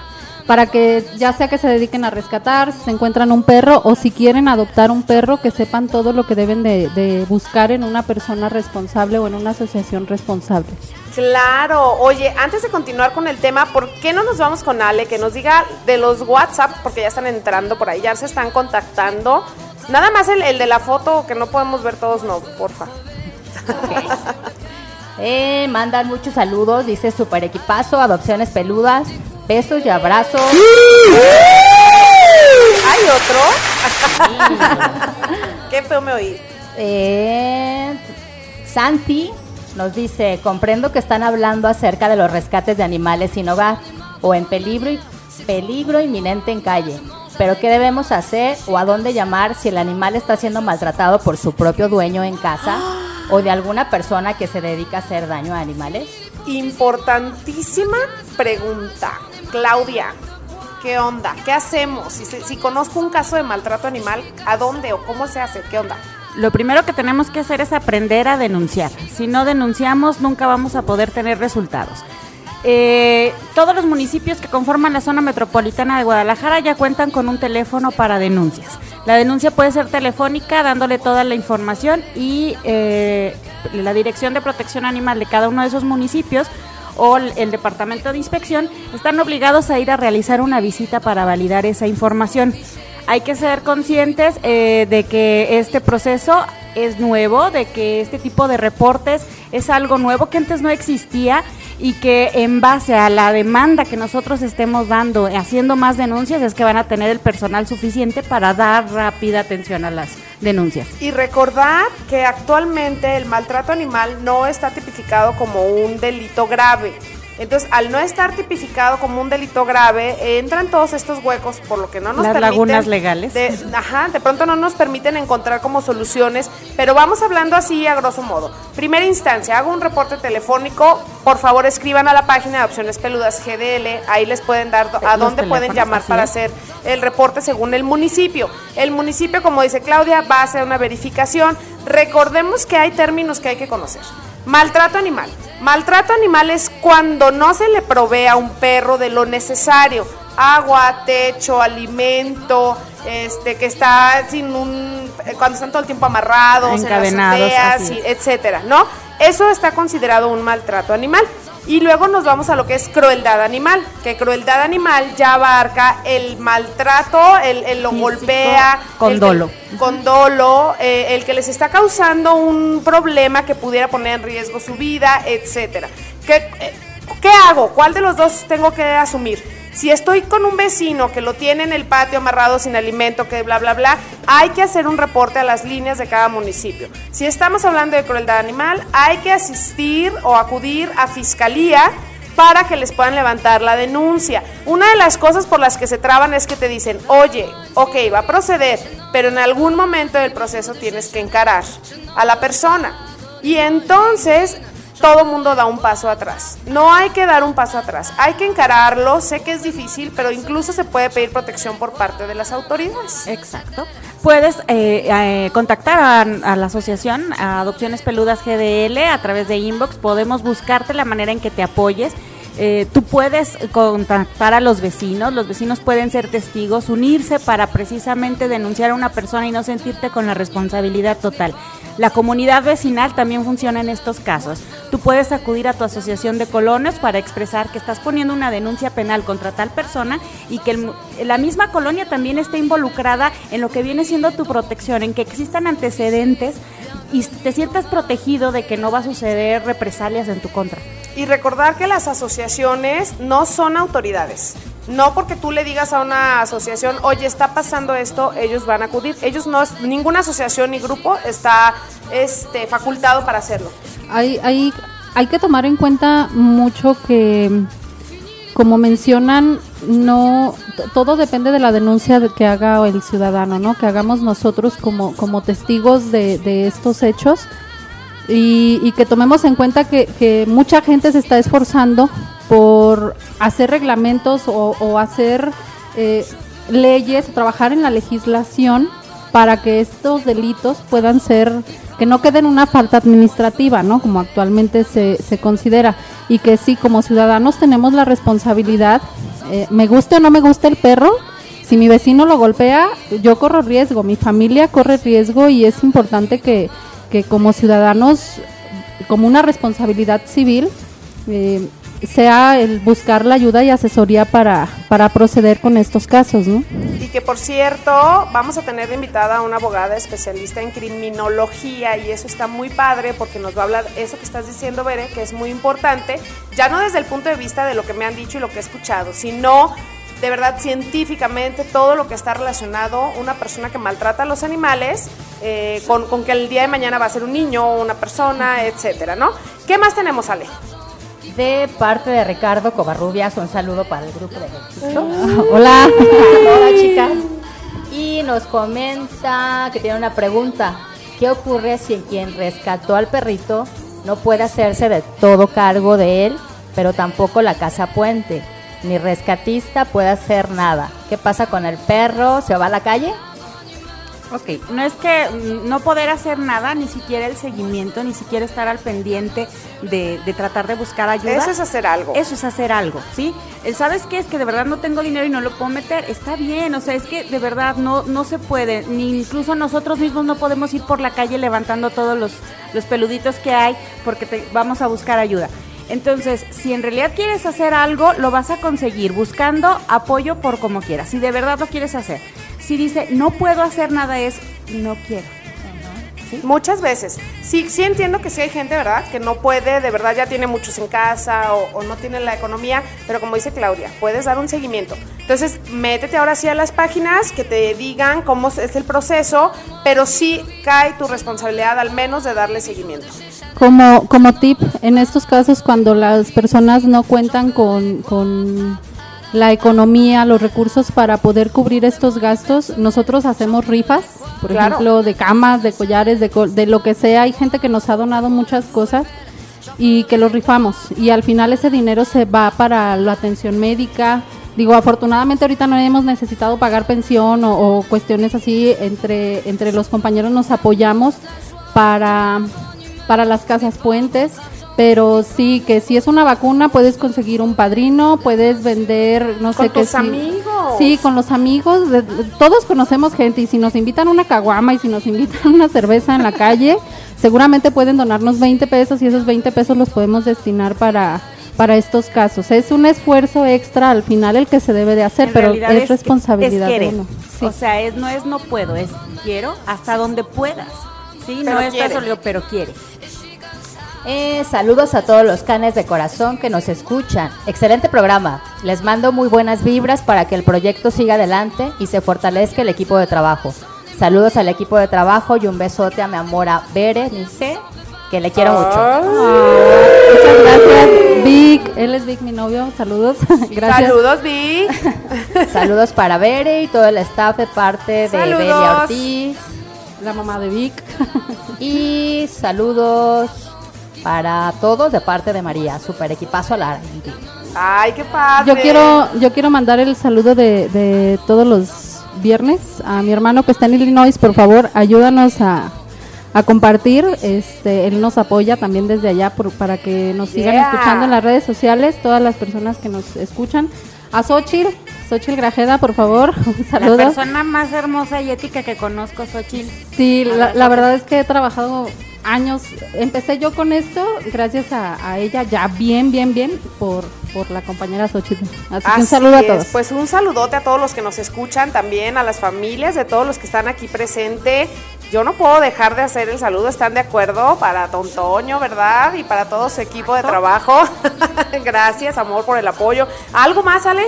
para que ya sea que se dediquen a rescatar, si se encuentran un perro o si quieren adoptar un perro, que sepan todo lo que deben de, de buscar en una persona responsable o en una asociación responsable. Claro, oye, antes de continuar con el tema, ¿por qué no nos vamos con Ale? Que nos diga de los WhatsApp, porque ya están entrando por ahí, ya se están contactando. Nada más el, el de la foto, que no podemos ver todos, no, porfa. Eh, mandan muchos saludos, dice super equipazo, adopciones peludas, besos y abrazos. ¿Hay otro? qué feo me oí. Eh, Santi nos dice, comprendo que están hablando acerca de los rescates de animales sin hogar o en peligro, peligro inminente en calle. Pero ¿qué debemos hacer o a dónde llamar si el animal está siendo maltratado por su propio dueño en casa o de alguna persona que se dedica a hacer daño a animales? Importantísima pregunta. Claudia, ¿qué onda? ¿Qué hacemos? Si, si conozco un caso de maltrato animal, ¿a dónde o cómo se hace? ¿Qué onda? Lo primero que tenemos que hacer es aprender a denunciar. Si no denunciamos, nunca vamos a poder tener resultados. Eh, todos los municipios que conforman la zona metropolitana de Guadalajara ya cuentan con un teléfono para denuncias. La denuncia puede ser telefónica, dándole toda la información y eh, la Dirección de Protección Animal de cada uno de esos municipios o el, el Departamento de Inspección están obligados a ir a realizar una visita para validar esa información. Hay que ser conscientes eh, de que este proceso es nuevo, de que este tipo de reportes es algo nuevo que antes no existía y que en base a la demanda que nosotros estemos dando, haciendo más denuncias, es que van a tener el personal suficiente para dar rápida atención a las denuncias. Y recordar que actualmente el maltrato animal no está tipificado como un delito grave. Entonces, al no estar tipificado como un delito grave, eh, entran todos estos huecos, por lo que no nos Las permiten... lagunas legales. de- ajá, de pronto no nos permiten encontrar como soluciones, pero vamos hablando así a grosso modo. Primera instancia, hago un reporte telefónico, por favor escriban a la página de Opciones Peludas GDL, ahí les pueden dar do- a dónde pueden llamar para es. hacer el reporte según el municipio. El municipio, como dice Claudia, va a hacer una verificación. Recordemos que hay términos que hay que conocer. Maltrato animal. Maltrato animal es cuando no se le provee a un perro de lo necesario. Agua, techo, alimento, este, que está sin un, eh, cuando están todo el tiempo amarrados, Encadenados, en las azoteas, y- etcétera, ¿no? Eso está considerado un maltrato animal. Y luego nos vamos a lo que es crueldad animal, que crueldad animal ya abarca el maltrato, el, el lo Físico, golpea, con el que- dolo. con dolo, eh, el que les está causando un problema que pudiera poner en riesgo su vida, etcétera. ¿Qué, eh, ¿Qué hago? ¿Cuál de los dos tengo que asumir? Si estoy con un vecino que lo tiene en el patio amarrado sin alimento, que bla, bla, bla, hay que hacer un reporte a las líneas de cada municipio. Si estamos hablando de crueldad animal, hay que asistir o acudir a fiscalía para que les puedan levantar la denuncia. Una de las cosas por las que se traban es que te dicen, oye, ok, va a proceder, pero en algún momento del proceso tienes que encarar a la persona. Y entonces todo mundo da un paso atrás. No hay que dar un paso atrás, hay que encararlo, sé que es difícil, pero incluso se puede pedir protección por parte de las autoridades. Exacto. Puedes eh, eh, contactar a, la asociación Adopciones Peludas GDL a través de inbox, podemos buscarte la manera en que te apoyes. Eh, tú puedes contactar a los vecinos, los vecinos pueden ser testigos, unirse para precisamente denunciar a una persona y no sentirte con la responsabilidad total. La comunidad vecinal también funciona en estos casos. Tú puedes acudir a tu asociación de colonos para expresar que estás poniendo una denuncia penal contra tal persona y que la misma colonia también esté involucrada en lo que viene siendo tu protección, en que existan antecedentes y te sientas protegido de que no va a suceder represalias en tu contra. Y recordar que las asociaciones no son autoridades. No porque tú le digas a una asociación, oye, está pasando esto, ellos van a acudir. Ellos no, ninguna asociación ni grupo está este, facultado para hacerlo. Hay, hay, hay que tomar en cuenta mucho que, como mencionan, no todo depende de la denuncia de- que haga el ciudadano, ¿no? Que hagamos nosotros como, como testigos de, de estos hechos y, y que tomemos en cuenta que, que mucha gente se está esforzando por hacer reglamentos o, o hacer eh, leyes, trabajar en la legislación para que estos delitos puedan ser, que no queden una falta administrativa, ¿no? Como actualmente se, se considera. Y que sí, como ciudadanos tenemos la responsabilidad, eh, me guste o no me guste el perro, si mi vecino lo golpea, yo corro riesgo, mi familia corre riesgo y es importante que, que como ciudadanos, como una responsabilidad civil, eh, sea el buscar la ayuda y asesoría para, para proceder con estos casos, ¿no? Y que por cierto, vamos a tener invitada a una abogada especialista en criminología y eso está muy padre porque nos va a hablar eso que estás diciendo, Bere, que es muy importante, ya no desde el punto de vista de lo que me han dicho y lo que he escuchado, sino de verdad científicamente todo lo que está relacionado una persona que maltrata a los animales eh, con, con que el día de mañana va a ser un niño, una persona, etcétera, ¿no? ¿Qué más tenemos, Ale? De parte de Ricardo Covarrubias, un saludo para el grupo de Chucho. Hola. Hola, chicas. Y nos comenta que tiene una pregunta. ¿Qué ocurre si quien rescató al perrito no puede hacerse de todo cargo de él, pero tampoco la casa puente? Ni rescatista puede hacer nada. ¿Qué pasa con el perro? ¿Se va a la calle? Ok, no es que no poder hacer nada, ni siquiera el seguimiento, ni siquiera estar al pendiente de, de tratar de buscar ayuda. Eso es hacer algo. Eso es hacer algo, ¿sí? El sabes qué es que de verdad no tengo dinero y no lo puedo meter, está bien, o sea, es que de verdad no, no se puede, ni incluso nosotros mismos no podemos ir por la calle levantando todos los, los peluditos que hay porque te, vamos a buscar ayuda. Entonces, si en realidad quieres hacer algo, lo vas a conseguir buscando apoyo por como quieras, si de verdad lo quieres hacer. Si dice, no puedo hacer nada, es, no quiero. Muchas veces. Sí, sí entiendo que sí hay gente, ¿verdad? Que no puede, de verdad ya tiene muchos en casa o, o no tiene la economía, pero como dice Claudia, puedes dar un seguimiento. Entonces, métete ahora sí a las páginas que te digan cómo es el proceso, pero sí cae tu responsabilidad al menos de darle seguimiento. Como, como tip, en estos casos cuando las personas no cuentan con, con la economía, los recursos para poder cubrir estos gastos, nosotros hacemos rifas, por Claro. ejemplo, de camas, de collares, de, de lo que sea. Hay gente que nos ha donado muchas cosas y que los rifamos. Y al final ese dinero se va para la atención médica. Digo, afortunadamente ahorita no hemos necesitado pagar pensión o, o cuestiones así. Entre, entre los compañeros nos apoyamos para, para las casas puentes. Pero sí, que si es una vacuna, puedes conseguir un padrino, puedes vender, no Con sé qué. tus sí. amigos. Sí, con los amigos. de- de- todos conocemos gente y si nos invitan una caguama y si nos invitan una cerveza en la calle, seguramente pueden donarnos 20 pesos y esos 20 pesos los podemos destinar para para estos casos. Es un esfuerzo extra al final el que se debe de hacer, En pero es, responsabilidad es de uno. O sea, es, no es no puedo, es quiero hasta donde puedas. Sí, Pero no solo, pero quiere. Eh, saludos a todos los canes de corazón que nos escuchan. Excelente programa. Les mando muy buenas vibras para que el proyecto siga adelante y se fortalezca el equipo de trabajo. Saludos al equipo de trabajo y un besote a mi amora Berenice, que le quiero mucho. Muchas gracias, Vic. Él es Vic, mi novio. Saludos. gracias. Saludos, Vic. Saludos para Bere y todo el staff de parte de. Belia Ortiz. La mamá de Vic. Y saludos para todos de parte de María. Super equipazo a la Ay, qué padre. Yo quiero, yo quiero mandar el saludo de, de todos los viernes a mi hermano que está en Illinois. Por favor, ayúdanos a, a compartir. Este, él nos apoya también desde allá por- para que nos sigan Yeah. escuchando en las redes sociales. Todas las personas que nos escuchan. A Xochitl, Xochitl Grajeda, por favor, un La saludo. persona más hermosa y ética que conozco, Xochitl. Sí, la, la verdad es que he trabajado años. Empecé yo con esto gracias a, a ella, ya bien, bien, bien, por, por la compañera Xochitl. Así que un Así saludo a es. todos. Pues un saludote a todos los que nos escuchan, también a las familias de todos los que están aquí presentes. Yo no puedo dejar de hacer el saludo, ¿están de acuerdo? Para Tontoño, ¿verdad? Y para todo su equipo de trabajo. Gracias, amor, por el apoyo. ¿Algo más, Ale?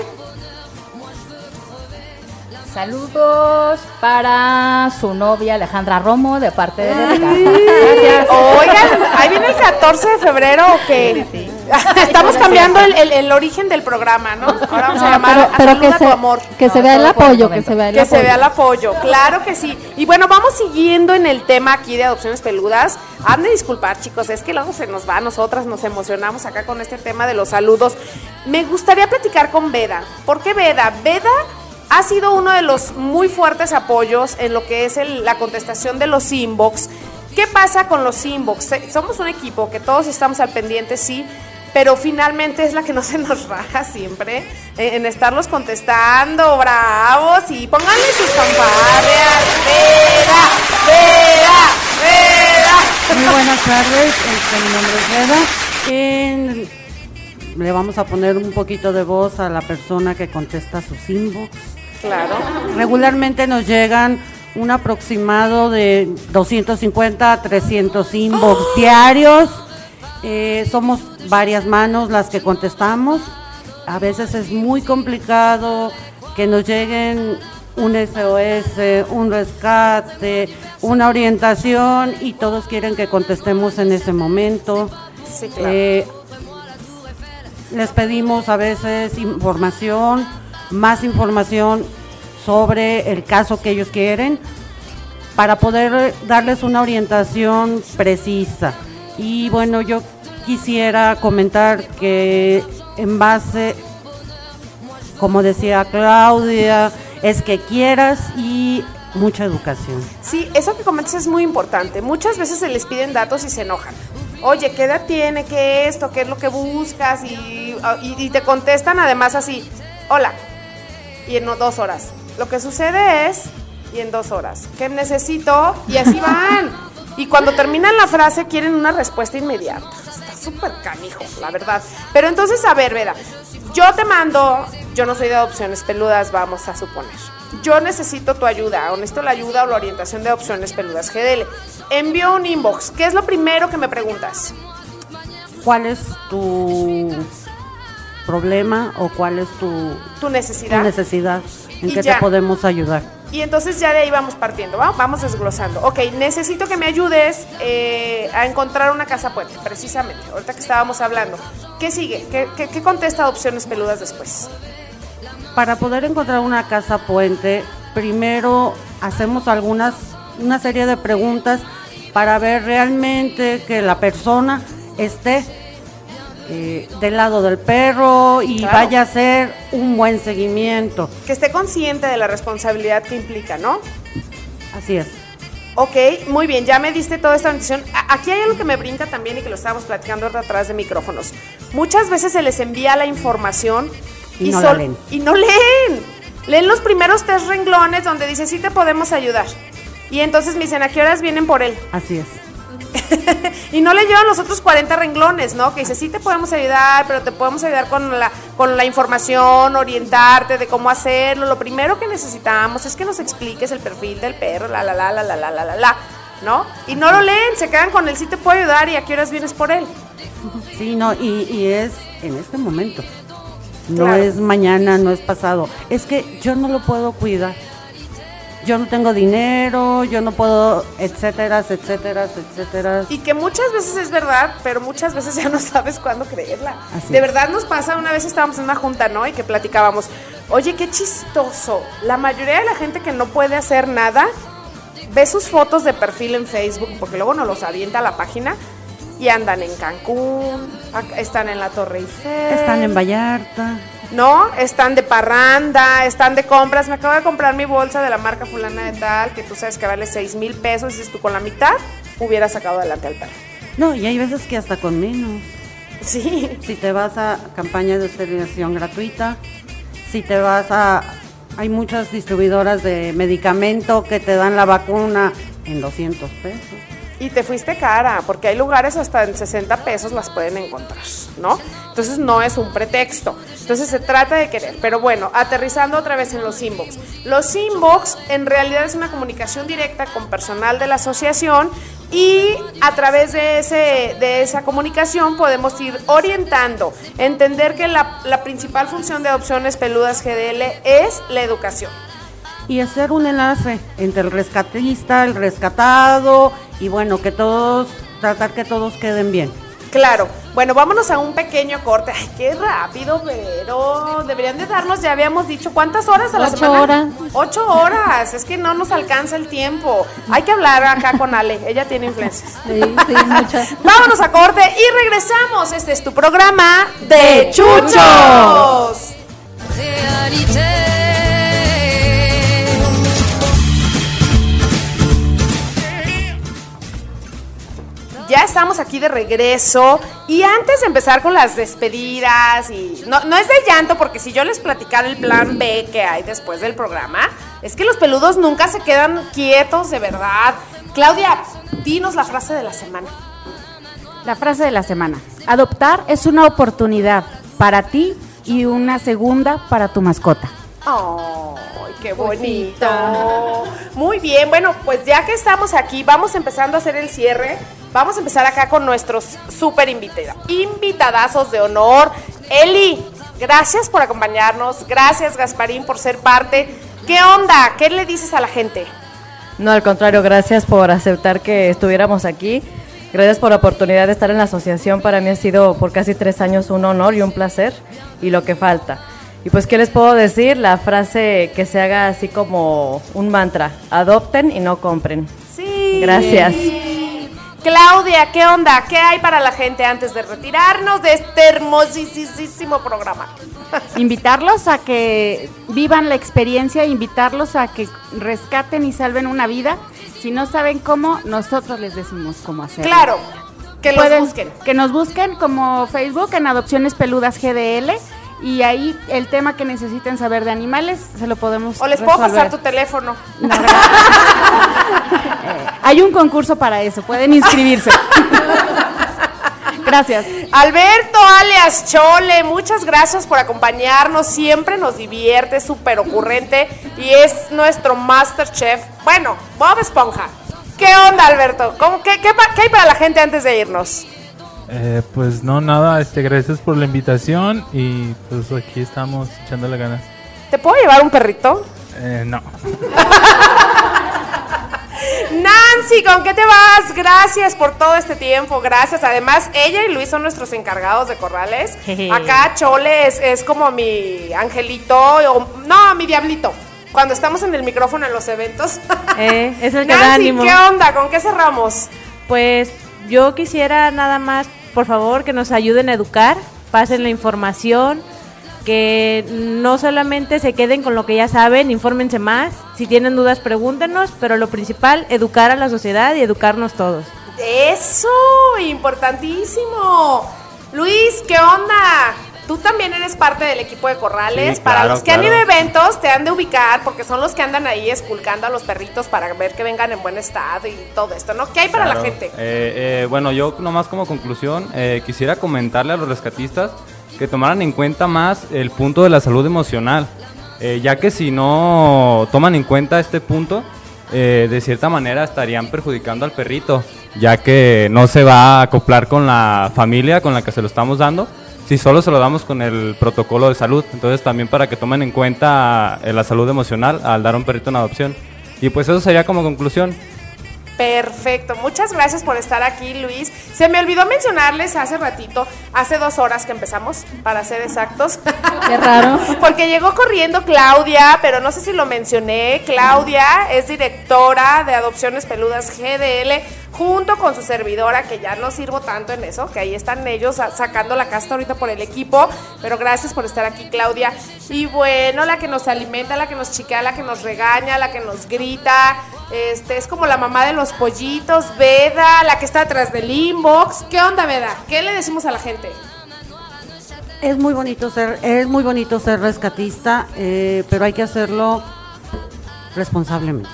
Saludos para su novia Alejandra Romo de parte de Rebeca. Gracias. Oigan, ahí viene el 14 de febrero o qué? Estamos cambiando el, el- el origen del programa, ¿no? Ahora vamos a No, llamar pero- a pero que a se- tu amor. que se vea el apoyo, que se vea el Que se apoyo. vea el apoyo, claro que sí. Y bueno, vamos siguiendo en el tema aquí de adopciones peludas. Han de disculpar, chicos, es que luego se nos va, nosotras nos emocionamos acá con este tema de los saludos. Me gustaría platicar con Veda. ¿Por qué Veda? Veda ha sido uno de los muy fuertes apoyos en lo que es la contestación de los inbox. ¿Qué pasa con los inbox? Somos un equipo que todos estamos al pendiente, sí, pero finalmente es la que no se nos raja siempre eh, en estarlos contestando, bravos, y pónganle sus fanfarrias. ¡Vera! ¡Vera! ¡Vera! Muy buenas tardes, este, mi nombre es. En- le vamos a poner un poquito de voz a la persona que contesta sus inbox. Claro. Regularmente nos llegan un aproximado de 250 a 300 inbox diarios. Eh, somos varias manos las que contestamos. A veces es muy complicado que nos lleguen un SOS, un rescate, una orientación y todos quieren que contestemos en ese momento. Sí, claro. Eh, les pedimos a veces información, más información sobre el caso que ellos quieren para poder darles una orientación precisa. Y bueno, yo quisiera comentar que en base, como decía Claudia, es que quieras y mucha educación. Sí, eso que comentas es muy importante. Muchas veces se les piden datos y se enojan. Oye, ¿qué edad tiene? ¿Qué esto? ¿Qué es lo que buscas? Y, y- y te contestan además así, hola, y en dos horas. Lo que sucede es, y en dos horas, ¿qué necesito? Y así van. Y cuando terminan la frase quieren una respuesta inmediata. Está súper canijo, la verdad. Pero entonces, a ver, Vera, yo te mando, yo no soy de adopciones peludas, vamos a suponer. Yo necesito tu ayuda, o necesito la ayuda o la orientación de adopciones peludas GDL. Envío un inbox. ¿Qué es lo primero que me preguntas? ¿Cuál es tu problema o cuál es tu, Tu necesidad. tu necesidad? ¿En qué te podemos ayudar? Y entonces ya de ahí vamos partiendo, ¿va? vamos desglosando. Ok, necesito que me ayudes eh, a encontrar una casa puente, precisamente, ahorita que estábamos hablando. ¿Qué sigue? ¿Qué, qué- qué contesta Adopciones Peludas después? Para poder encontrar una casa puente, primero hacemos algunas, una serie de preguntas para ver realmente que la persona esté eh, del lado del perro y Claro. vaya a hacer un buen seguimiento. Que esté consciente de la responsabilidad que implica, ¿no? Así es. Ok, muy bien, ya me diste toda esta notición. Aquí hay algo que me brinca también y que lo estábamos platicando atrás de micrófonos. Muchas veces se les envía la información Y no la leen. Y no leen. Leen los primeros tres renglones donde dice, sí te podemos ayudar. Y entonces me dicen, ¿a qué horas vienen por él? Así es. Y no le llevan los otros 40 renglones, ¿no? Que dice, sí te podemos ayudar, pero te podemos ayudar con la, con la información, orientarte de cómo hacerlo. Lo primero que necesitamos es que nos expliques el perfil del perro, la, la, la, la, la, la, la, la, la. ¿no? Y no lo leen, se quedan con el sí te puedo ayudar y a qué horas vienes por él. Sí, no, y, y es en este momento. No Claro. es mañana, no es pasado. Es que yo no lo puedo cuidar. Yo no tengo dinero, yo no puedo, etcétera, etcétera, etcétera. Y que muchas veces es verdad, pero muchas veces ya no sabes cuándo creerla. Así de es. verdad nos pasa, una vez estábamos en una junta, ¿no? Y que platicábamos, oye, qué chistoso. La mayoría de la gente que no puede hacer nada ve sus fotos de perfil en Facebook, porque luego nos los avienta a la página, y andan en Cancún, están en la Torre Eiffel. Están en Vallarta. ¿No? Están de parranda, están de compras. Me acabo de comprar mi bolsa de la marca fulana de tal, que tú sabes que vale 6 mil pesos. Y dices tú con la mitad hubiera sacado adelante al perro. No, y hay veces que hasta con menos. Sí. Si te vas a campaña de esterilización gratuita, si te vas a... Hay muchas distribuidoras de medicamento que te dan la vacuna en 200 pesos. Y te fuiste cara, porque hay lugares hasta en 60 pesos las pueden encontrar, ¿no? Entonces no es un pretexto. Entonces se trata de querer. Pero bueno, aterrizando otra vez en los inbox. Los inbox en realidad es una comunicación directa con personal de la asociación y a través de, ese, de esa comunicación podemos ir orientando, entender que la, la principal función de Adopciones Peludas GDL es la educación. Y hacer un enlace entre el rescatista, el rescatado y bueno, que todos, tratar que todos queden bien. Claro. Bueno, vámonos a un pequeño corte. Ay, qué rápido, pero deberían de darnos, ya habíamos dicho, ¿cuántas horas a la Ocho semana? horas. Ocho horas. Es que no nos alcanza el tiempo. Hay que hablar acá con Ale. Ella tiene influencias. Sí, sí, muchas. Vámonos a corte y regresamos. Este es tu programa de Chuchos. Ya estamos aquí de regreso y antes de empezar con las despedidas y no, no es de llanto porque si yo les platicara el plan B que hay después del programa, es que los peludos nunca se quedan quietos de verdad. Claudia, dinos la frase de la semana. La frase de la semana. Adoptar es una oportunidad para ti y una segunda para tu mascota. ¡Ay, qué bonito! Muy bien, bueno, pues ya que estamos aquí, vamos empezando a hacer el cierre. Vamos a empezar acá con nuestros súper invitados, invitadazos de honor. Eli, gracias por acompañarnos. Gracias, Gasparín, por ser parte. ¿Qué onda? ¿Qué le dices a la gente? No, al contrario, gracias por aceptar que estuviéramos aquí. Gracias por la oportunidad de estar en la asociación. Para mí ha sido por casi tres años un honor y un placer y lo que falta. Y pues, ¿qué les puedo decir? La frase que se haga así como un mantra. Adopten y no compren. Sí. Gracias. Claudia, ¿qué onda? ¿Qué hay para la gente antes de retirarnos de este hermosísimo programa? Invitarlos a que vivan la experiencia, invitarlos a que rescaten y salven una vida. Si no saben cómo, nosotros les decimos cómo hacerlo. Claro, que los Pueden- busquen. Que nos busquen como Facebook en Adopciones Peludas GDL y ahí el tema que necesiten saber de animales se lo podemos O les puedo pasar tu teléfono. Hay un concurso para eso, pueden inscribirse. Gracias. Alberto alias Chole, muchas gracias por acompañarnos. Siempre nos divierte, súper ocurrente y es nuestro Masterchef. Bueno, Bob Esponja. ¿Qué onda, Alberto? ¿Cómo, qué, qué qué hay para la gente antes de irnos? Eh, pues no, nada, este, gracias por la invitación y pues aquí estamos echándole ganas. ¿Te puedo llevar un perrito? Eh, no. Nancy, ¿con qué te vas? Gracias por todo este tiempo, gracias. Además, ella y Luis son nuestros encargados de corrales. Acá Chole es, es como mi angelito, o, no, mi diablito. Cuando estamos en el micrófono en los eventos. Eh, es el que da Nancy, ánimo. ¿qué onda? ¿Con qué cerramos? Pues yo quisiera nada más, por favor, que nos ayuden a educar, pasen la información, que no solamente se queden con lo que ya saben, infórmense más, si tienen dudas pregúntenos, pero lo principal, educar a la sociedad y educarnos todos. Eso, importantísimo. Luis, ¿qué onda? Tú también eres parte del equipo de corrales. Sí, para claro, los que han ido a claro. eventos, te han de ubicar porque son los que andan ahí esculcando a los perritos para ver que vengan en buen estado y todo esto, ¿no? ¿Qué hay para la Claro. gente? Eh, eh, bueno, yo nomás como conclusión eh, quisiera comentarle a los rescatistas que tomaran en cuenta más el punto de la salud emocional, eh, ya que si no toman en cuenta este punto, eh, de cierta manera estarían perjudicando al perrito, ya que no se va a acoplar con la familia con la que se lo estamos dando, si solo se lo damos con el protocolo de salud. Entonces también para que tomen en cuenta eh, la salud emocional al dar un perrito en adopción. Y pues eso sería como conclusión. Perfecto, muchas gracias por estar aquí, Luis. Se me olvidó mencionarles hace ratito, hace dos horas que empezamos, para ser exactos. Qué raro. Porque llegó corriendo Claudia, pero no sé si lo mencioné. Claudia es directora de Adopciones Peludas GDL, junto con su servidora, que ya no sirvo tanto en eso, que ahí están ellos sa- sacando la casta ahorita por el equipo. Pero gracias por estar aquí, Claudia. Y bueno, la que nos alimenta, la que nos chiquea, la que nos regaña, la que nos grita. Este, es como la mamá de los pollitos, Veda, la que está detrás del ¿Qué onda, Veda? ¿Qué le decimos a la gente? Es muy bonito ser, es muy bonito ser rescatista, eh, pero hay que hacerlo responsablemente.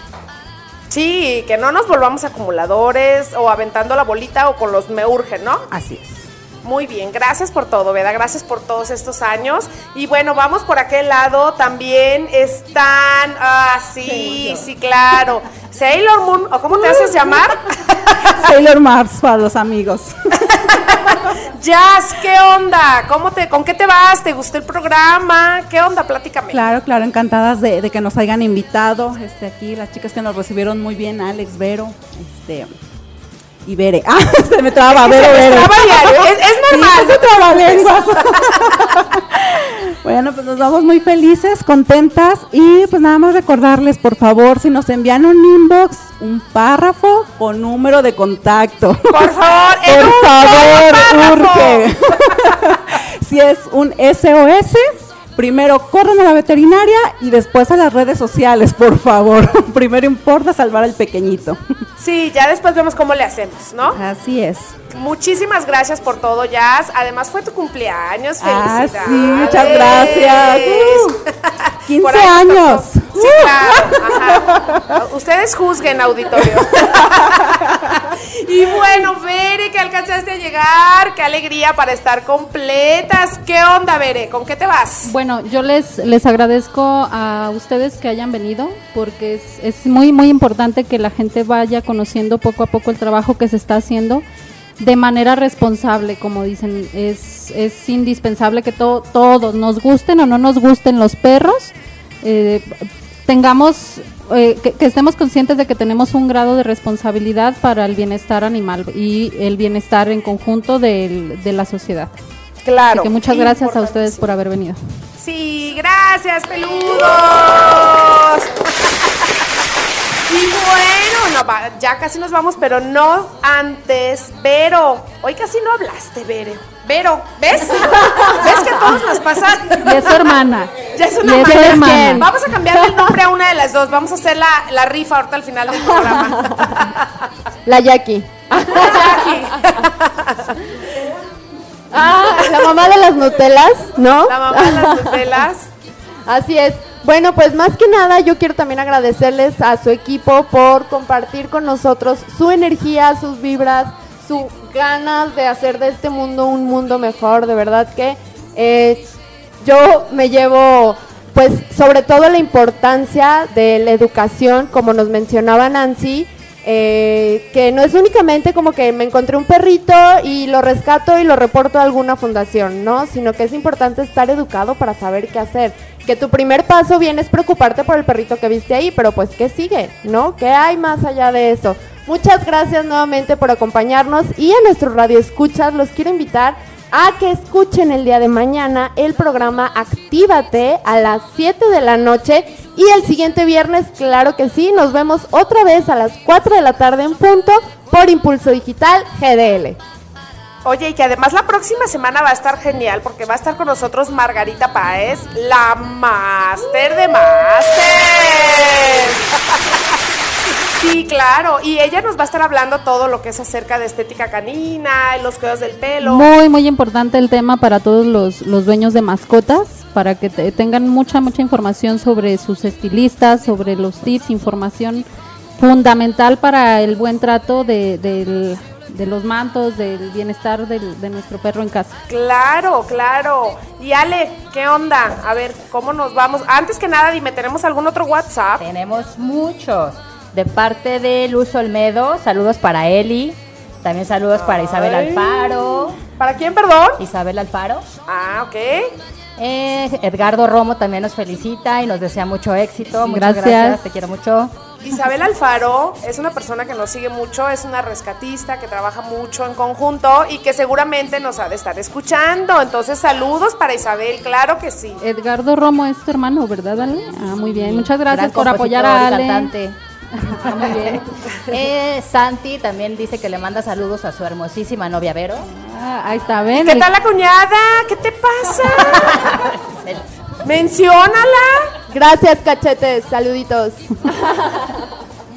Sí, que no nos volvamos acumuladores o aventando la bolita o con los me urgen, ¿no? Así es. Muy bien, gracias por todo, Veda, gracias por todos estos años. Y bueno, vamos por aquel lado, también están, ah, sí, sí, claro. Sailor Moon, ¿o cómo te haces llamar? Sailor Mars para los amigos. Jazz, ¿qué onda? ¿Cómo te, ¿Con qué te vas? ¿Te gustó el programa? ¿Qué onda? Platícame. Claro, claro, encantadas de, de que nos hayan invitado. Este, aquí las chicas que nos recibieron muy bien, Alex, Vero, este, y Bere. Ah, se me traba, Vero, traba diario, es- es normal. Sí, se trabalenguas. bueno, pues nos vamos muy felices, contentas y pues nada más recordarles, por favor, si nos envían un inbox, un párrafo con número de contacto. Por favor, por favor, urge. si es un SOS, primero corran a la veterinaria y después a las redes sociales, por favor. primero importa salvar al pequeñito. Sí, ya después vemos cómo le hacemos, ¿no? Así es. Muchísimas gracias por todo, Jazz. Además fue tu cumpleaños. Ah, Felicidades. sí, muchas gracias. Uh, 15 Por ahí nos años. Sí, claro. ajá. Ustedes juzguen, auditorio. y bueno, Bere, que alcanzaste a llegar. Qué alegría para estar completas. ¿Qué onda, Bere? ¿Con qué te vas? Bueno, yo les, les agradezco a ustedes que hayan venido porque es, es muy, muy importante que la gente vaya conociendo poco a poco el trabajo que se está haciendo de manera responsable, como dicen. Es, es indispensable que to- todos, nos gusten o no nos gusten los perros, eh, tengamos, eh, que, que estemos conscientes de que tenemos un grado de responsabilidad para el bienestar animal y el bienestar en conjunto del- de la sociedad. Claro. Así que muchas gracias a ustedes por haber venido. Sí, gracias, peludos. Y bueno, no, ya casi nos vamos, pero no antes. Vero, hoy casi no hablaste, Vero. Vero, ¿ves? ¿Ves que a todos nos pasa? Y es su hermana. Ya es una es su hermana. hermana. Vamos a cambiar el nombre a una de las dos. Vamos a hacer la, la rifa ahorita al final del programa. La Jackie. Ah, la mamá de las Nutelas, ¿no? La mamá de las Nutelas. Así es. Bueno, pues más que nada yo quiero también agradecerles a su equipo por compartir con nosotros su energía, sus vibras, sus ganas de hacer de este mundo un mundo mejor. De verdad que eh, yo me llevo, pues, sobre todo la importancia de la educación, como nos mencionaba Nancy, eh, que no es únicamente como que me encontré un perrito y lo rescato y lo reporto a alguna fundación, ¿no? Sino que es importante estar educado para saber qué hacer. Que tu primer paso viene es preocuparte por el perrito que viste ahí, pero pues ¿qué sigue? ¿No? ¿Qué hay más allá de eso? Muchas gracias nuevamente por acompañarnos y a nuestro radio escuchas los quiero invitar a que escuchen el día de mañana el programa Actívate a las 7 de la noche y el siguiente viernes, claro que sí, nos vemos otra vez a las 4 de la tarde en punto por Impulso Digital GDL. Oye, y que además la próxima semana va a estar genial porque va a estar con nosotros Margarita Páez, la máster de máster. Sí, claro, y ella nos va a estar hablando todo lo que es acerca de estética canina, los cuidados del pelo. Muy, muy importante el tema para todos los, los dueños de mascotas, para que te- tengan mucha, mucha información sobre sus estilistas, sobre los tips, información fundamental para el buen trato de, del- de los mantos, del bienestar del- de nuestro perro en casa. Claro, claro. Y Ale, ¿qué onda? A ver, ¿cómo nos vamos? Antes que nada, dime, ¿tenemos algún otro WhatsApp? Tenemos muchos. De parte de Luz Olmedo, saludos para Eli. También saludos para Isabel Ay. Alfaro. ¿Para quién, perdón? Isabel Alfaro. Ah, ok. Eh, Edgardo Romo también nos felicita y nos desea mucho éxito. Muchas Gracias. gracias, te quiero mucho. Isabel Alfaro es una persona que nos sigue mucho, es una rescatista que trabaja mucho en conjunto y que seguramente nos ha de estar escuchando. Entonces, saludos para Isabel, claro que sí. Edgardo Romo es tu hermano, ¿verdad, Ale? Ah, muy bien. Muchas gracias Gran por apoyar a Ale. cantante. Ah, muy bien. Eh, Santi también dice que le manda saludos a su hermosísima novia Vero. Ah, ahí está, ven. ¿Qué tal la cuñada? ¿Qué te pasa? Menciónala. Gracias, cachetes. Saluditos.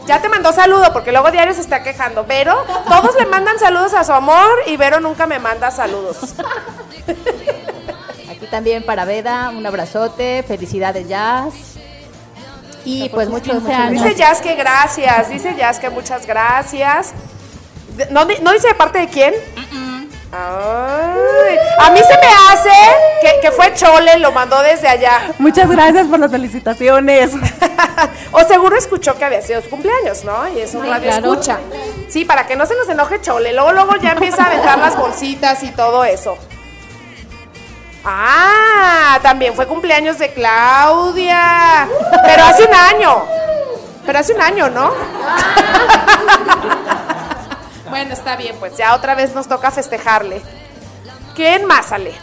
Ya te mandó saludo porque luego diario se está quejando. Vero, todos le mandan saludos a su amor y Vero nunca me manda saludos. Aquí también para Veda, un abrazote, felicidades Jazz. Y pues muchos, muchos Dice Jazz que gracias, dice Jazz que muchas gracias. ¿No, di- no dice de parte de quién? Ay, a mí se me hace que, que fue Chole, lo mandó desde allá. Muchas gracias por las felicitaciones. O seguro escuchó que había sido su cumpleaños, ¿no? Y es un Sí, radio claro. escucha. Sí, para que no se nos enoje Chole. Luego, luego ya empieza a aventar las bolsitas y todo eso. Ah, también fue cumpleaños de Claudia. Pero hace un año. Pero hace un año, ¿no? bueno, está bien, pues ya otra vez nos toca festejarle. ¿Quién más sale?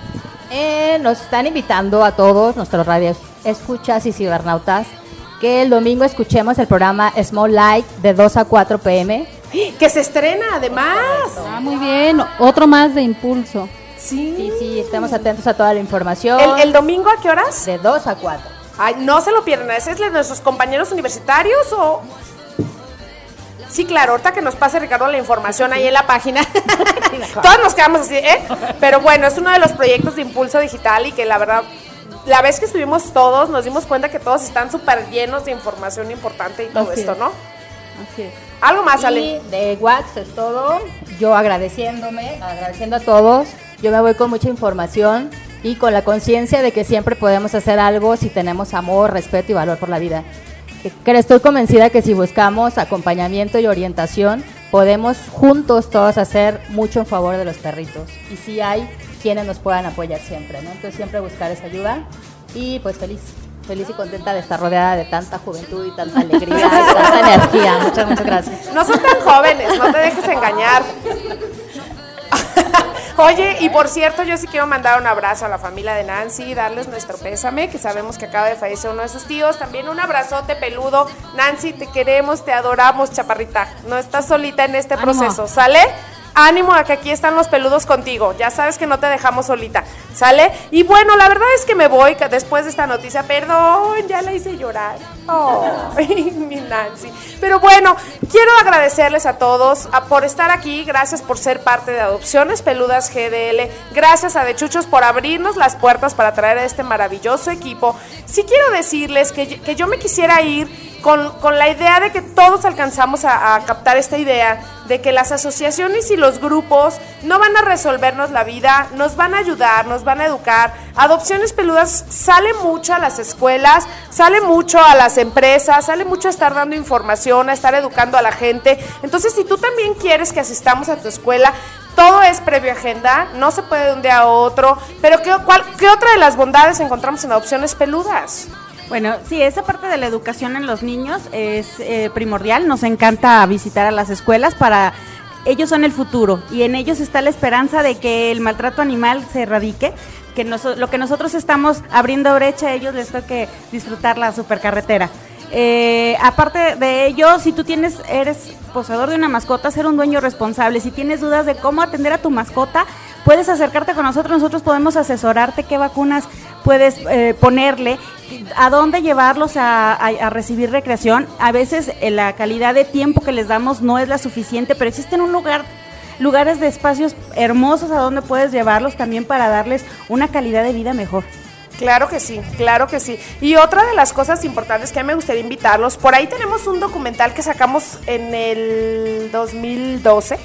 Eh, nos están invitando a todos nuestros radios escuchas y cibernautas que el domingo escuchemos el programa Small Light de 2 a 4 pm. Que se estrena además. Ah, muy bien. Otro más de impulso. Sí. Sí, sí, estemos atentos a toda la información. ¿El, el domingo a qué horas? De 2 a 4. Ay, no se lo pierdan. ¿Ese es de nuestros compañeros universitarios o...? Sí, claro, ahorita que nos pase Ricardo la información ahí en la página. Todos nos quedamos así, ¿eh? Pero bueno, es uno de los proyectos de impulso digital y que la verdad, la vez que estuvimos todos, nos dimos cuenta que todos están súper llenos de información importante y todo Así esto, es. ¿no? Así es. Algo más, Y Ale. de Wax es todo. Yo agradeciéndome, agradeciendo a todos. Yo me voy con mucha información y con la conciencia de que siempre podemos hacer algo si tenemos amor, respeto y valor por la vida. Estoy convencida que si buscamos acompañamiento y orientación, podemos juntos todos hacer mucho en favor de los perritos. Y si hay quienes nos puedan apoyar siempre, ¿no? Entonces siempre buscar esa ayuda y pues feliz. Feliz y contenta de estar rodeada de tanta juventud y tanta alegría y tanta energía. Muchas, muchas gracias. No son tan jóvenes, no te dejes engañar. Oye, y por cierto, yo sí quiero mandar un abrazo a la familia de Nancy, darles nuestro pésame, que sabemos que acaba de fallecer uno de sus tíos. También un abrazote peludo. Nancy, te queremos, te adoramos, chaparrita. No estás solita en este Ánimo. proceso, ¿sale? Ánimo a que aquí están los peludos contigo. Ya sabes que no te dejamos solita, ¿sale? Y bueno, la verdad es que me voy después de esta noticia. Perdón, ya la hice llorar. Ay, mi Nancy. Pero bueno, quiero agradecerles a todos por estar aquí. Gracias por ser parte de Adopciones Peludas GDL. Gracias a De Chuchos por abrirnos las puertas para traer a este maravilloso equipo. Sí quiero decirles que, que yo me quisiera ir con, con la idea de que todos alcanzamos a, a captar esta idea de que las asociaciones y los grupos no van a resolvernos la vida, nos van a ayudar, nos van a educar. Adopciones Peludas sale mucho a las escuelas, sale mucho a las empresas, sale mucho a estar dando información, a estar educando a la gente. Entonces, si tú también quieres que asistamos a tu escuela, todo es previo agenda, no se puede de un día a otro. Pero ¿qué, cuál- qué otra de las bondades encontramos en Adopciones Peludas? Bueno, sí, esa parte de la educación en los niños es eh, primordial. Nos encanta visitar a las escuelas para... Ellos son el futuro y en ellos está la esperanza de que el maltrato animal se erradique. Que lo que nosotros estamos abriendo brecha, a ellos les toque disfrutar la supercarretera. Eh, aparte de ello, si tú tienes, eres poseedor de una mascota, ser un dueño responsable. Si tienes dudas de cómo atender a tu mascota, puedes acercarte con nosotros. Nosotros podemos asesorarte qué vacunas puedes eh, ponerle, a dónde llevarlos a, a- recibir recreación. A veces eh, la calidad de tiempo que les damos no es la suficiente, pero existen un lugar lugares de espacios hermosos a donde puedes llevarlos también para darles una calidad de vida mejor. Claro que sí, claro que sí. Y otra de las cosas importantes que me gustaría invitarlos, por ahí tenemos un documental que sacamos en el 2012.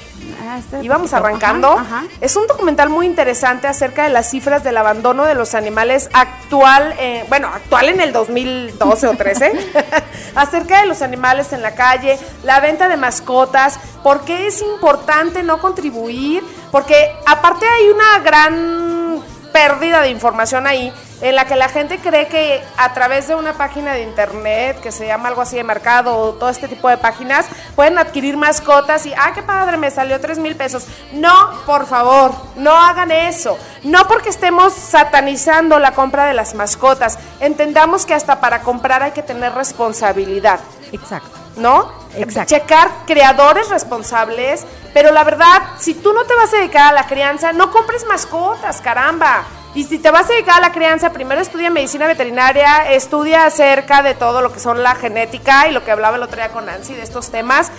Ah, este Íbamos arrancando. Ajá, ajá. Es un documental muy interesante acerca de las cifras del abandono de los animales actual, eh, bueno, actual en el 2012 o 13, acerca de los animales en la calle, la venta de mascotas, por qué es importante no contribuir, porque aparte hay una gran pérdida de información ahí en la que la gente cree que a través de una página de internet que se llama algo así de mercado o todo este tipo de páginas pueden adquirir mascotas y, ah, qué padre, me salió tres mil pesos. No, por favor, no hagan eso. No porque estemos satanizando la compra de las mascotas. Entendamos que hasta para comprar hay que tener responsabilidad. Exacto. ¿No? Exacto. Checar creadores responsables, pero la verdad, si tú no te vas a dedicar a la crianza, no compres mascotas, caramba. Y si te vas a dedicar a la crianza, primero estudia medicina veterinaria, estudia acerca de todo lo que son la genética y lo que hablaba el otro día con Nancy de estos temas.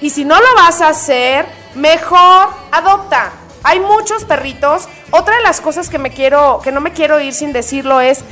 Y si no lo vas a hacer, mejor adopta. Hay muchos perritos. Otra de las cosas que me quiero, que no me quiero ir sin decirlo es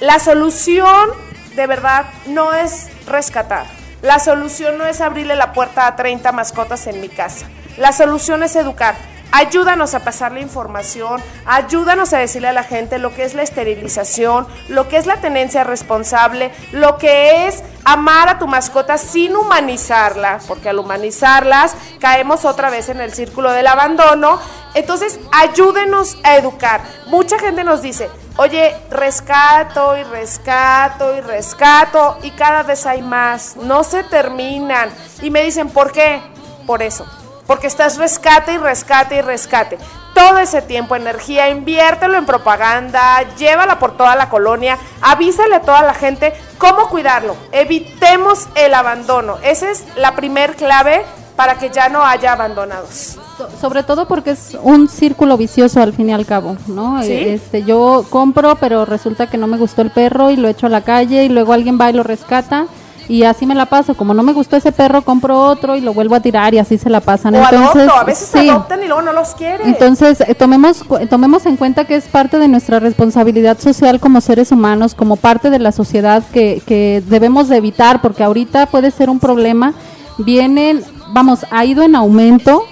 la solución de verdad no es rescatar. La solución no es abrirle la puerta a 30 mascotas en mi casa. La solución es educar. Ayúdanos a pasar la información, ayúdanos a decirle a la gente lo que es la esterilización, lo que es la tenencia responsable, lo que es amar a tu mascota sin humanizarla, porque al humanizarlas caemos otra vez en el círculo del abandono. Entonces, ayúdenos a educar. Mucha gente nos dice, oye, rescato y rescato y rescato y cada vez hay más, no se terminan. Y me dicen, ¿por qué? Por eso porque estás rescate y rescate y rescate. Todo ese tiempo, energía, inviértelo en propaganda, llévala por toda la colonia, avísale a toda la gente cómo cuidarlo. Evitemos el abandono. Esa es la primer clave para que ya no haya abandonados. So- sobre todo porque es un círculo vicioso al fin y al cabo, ¿no? ¿Sí? Eh, Este, yo compro, pero resulta que no me gustó el perro y lo echo a la calle y luego alguien va y lo rescata y así me la paso. Como no me gustó ese perro, compro otro y lo vuelvo a tirar y así se la pasan. O Entonces, adopto, a veces sí. adoptan y luego no los quieren. Entonces, eh, tomemos, tomemos en cuenta que es parte de nuestra responsabilidad social como seres humanos, como parte de la sociedad que, que debemos de evitar, porque ahorita puede ser un problema. Vienen, vamos, ha ido en aumento,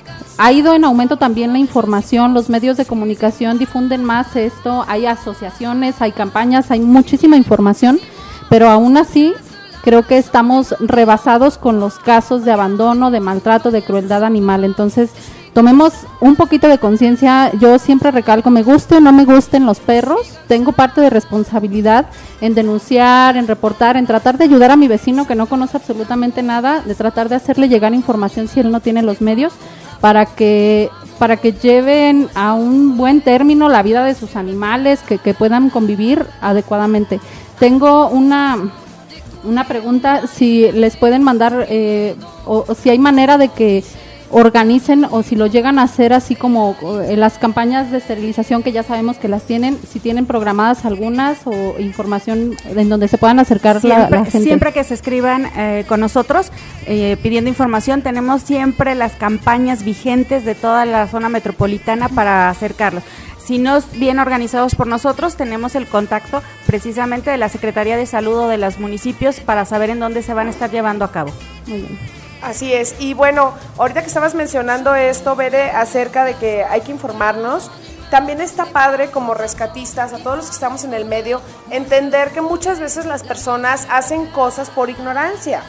ha ido en aumento también la información, los medios de comunicación difunden más esto, hay asociaciones, hay campañas, hay muchísima información, pero aún así creo que estamos rebasados con los casos de abandono, de maltrato, de crueldad animal. Entonces, tomemos un poquito de conciencia. Yo siempre recalco, me guste o no me gusten los perros, tengo parte de responsabilidad en denunciar, en reportar, en tratar de ayudar a mi vecino que no conoce absolutamente nada, de tratar de hacerle llegar información si él no tiene los medios para que para que lleven a un buen término la vida de sus animales, que, que puedan convivir adecuadamente. Tengo una una pregunta, si les pueden mandar, eh, o, o si hay manera de que organicen o si lo llegan a hacer así como eh, las campañas de esterilización que ya sabemos que las tienen, si tienen programadas algunas o información en donde se puedan acercar Siempre, la gente. siempre que se escriban eh, con nosotros eh, pidiendo información, tenemos siempre las campañas vigentes de toda la zona metropolitana para acercarlos. Si no es bien organizados por nosotros, tenemos el contacto precisamente de la Secretaría de Salud o de los municipios para saber en dónde se van a estar llevando a cabo. Muy bien. Así es. Y bueno, ahorita que estabas mencionando esto, Bere, acerca de que hay que informarnos, también está padre como rescatistas, a todos los que estamos en el medio, entender que muchas veces las personas hacen cosas por ignorancia.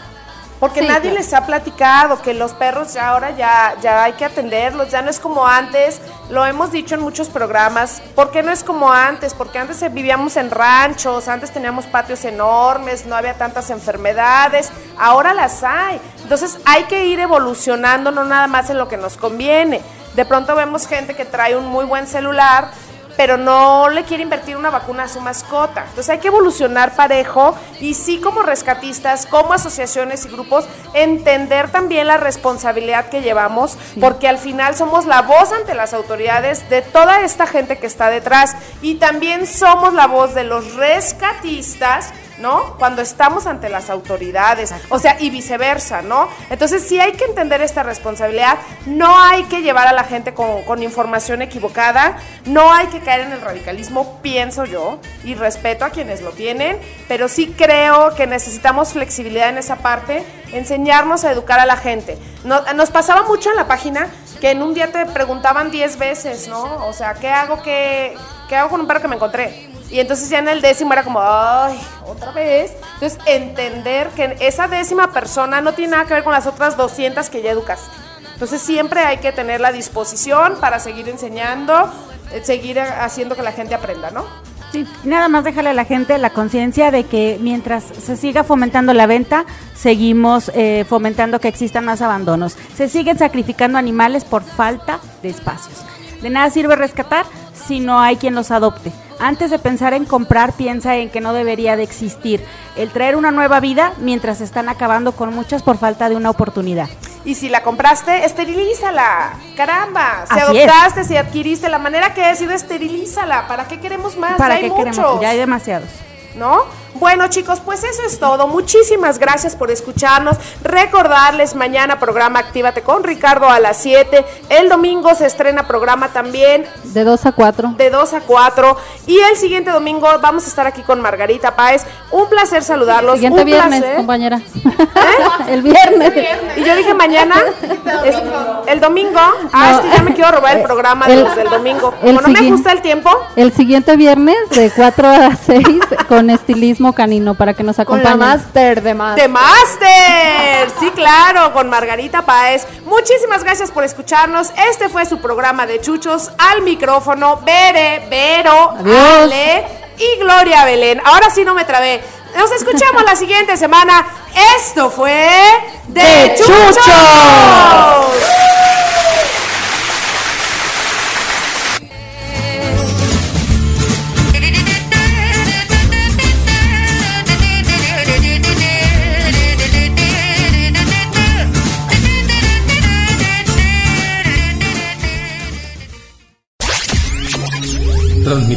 Porque Sí, nadie claro. les ha platicado que los perros ya ahora ya, ya hay que atenderlos, ya no es como antes, lo hemos dicho en muchos programas, ¿por qué no es como antes? Porque antes vivíamos en ranchos, antes teníamos patios enormes, no había tantas enfermedades, ahora las hay. Entonces hay que ir evolucionando, no nada más en lo que nos conviene. De pronto vemos gente que trae un muy buen celular, pero no le quiere invertir una vacuna a su mascota. Entonces hay que evolucionar parejo y sí como rescatistas, como asociaciones y grupos, entender también la responsabilidad que llevamos, porque al final somos la voz ante las autoridades de toda esta gente que está detrás y también somos la voz de los rescatistas ¿no? Cuando estamos ante las autoridades, o sea, y viceversa, ¿no? Entonces sí hay que entender esta responsabilidad, no hay que llevar a la gente con, con información equivocada, no hay que caer en el radicalismo, pienso yo, y respeto a quienes lo tienen, pero sí creo que necesitamos flexibilidad en esa parte, enseñarnos a educar a la gente. No- nos pasaba mucho en la página que en un día te preguntaban 10 veces, ¿no? O sea, ¿qué hago, qué, qué hago con un perro que me encontré? Y entonces ya en el décimo era como, ay, otra vez. Entonces, entender que esa décima persona no tiene nada que ver con las otras 200 que ya educaste. Entonces, siempre hay que tener la disposición para seguir enseñando, eh, seguir haciendo que la gente aprenda, ¿no? Sí, nada más déjale a la gente la conciencia de que mientras se siga fomentando la venta, seguimos eh, fomentando que existan más abandonos. Se siguen sacrificando animales por falta de espacios. De nada sirve rescatar si no hay quien los adopte. Antes de pensar en comprar, piensa en que no debería de existir el traer una nueva vida mientras están acabando con muchas por falta de una oportunidad. Y si la compraste, esterilízala. Caramba, si Así es. adoptaste, si adquiriste, la manera que ha sido, esterilízala. ¿Para qué queremos más? ¿Para Ya qué hay queremos? muchos. Ya hay demasiados. ¿no? Bueno, chicos, pues eso es todo. Muchísimas gracias por escucharnos. Recordarles mañana programa Actívate con Ricardo a las 7. El domingo se estrena programa también De 2 a 4. de 2 a 4 y el siguiente domingo vamos a estar aquí con Margarita Páez. Un placer saludarlos. Siguiente un viernes, placer. compañera. El viernes. Y yo dije mañana, es- el domingo. Ah, es que ya me quiero robar el programa de El- los del domingo. Como no me gusta el tiempo, El siguiente viernes de 4 a 6 con estilismo canino para que nos Con acompañen. la máster de más. de Master. Sí, claro, con Margarita Páez. Muchísimas gracias por escucharnos. Este fue su programa de chuchos al micrófono. Bere, Vero, Adiós. Ale y Gloria Belén. Ahora sí no me trabé. Nos escuchamos la siguiente semana. Esto fue de, De chuchos. Chuchos.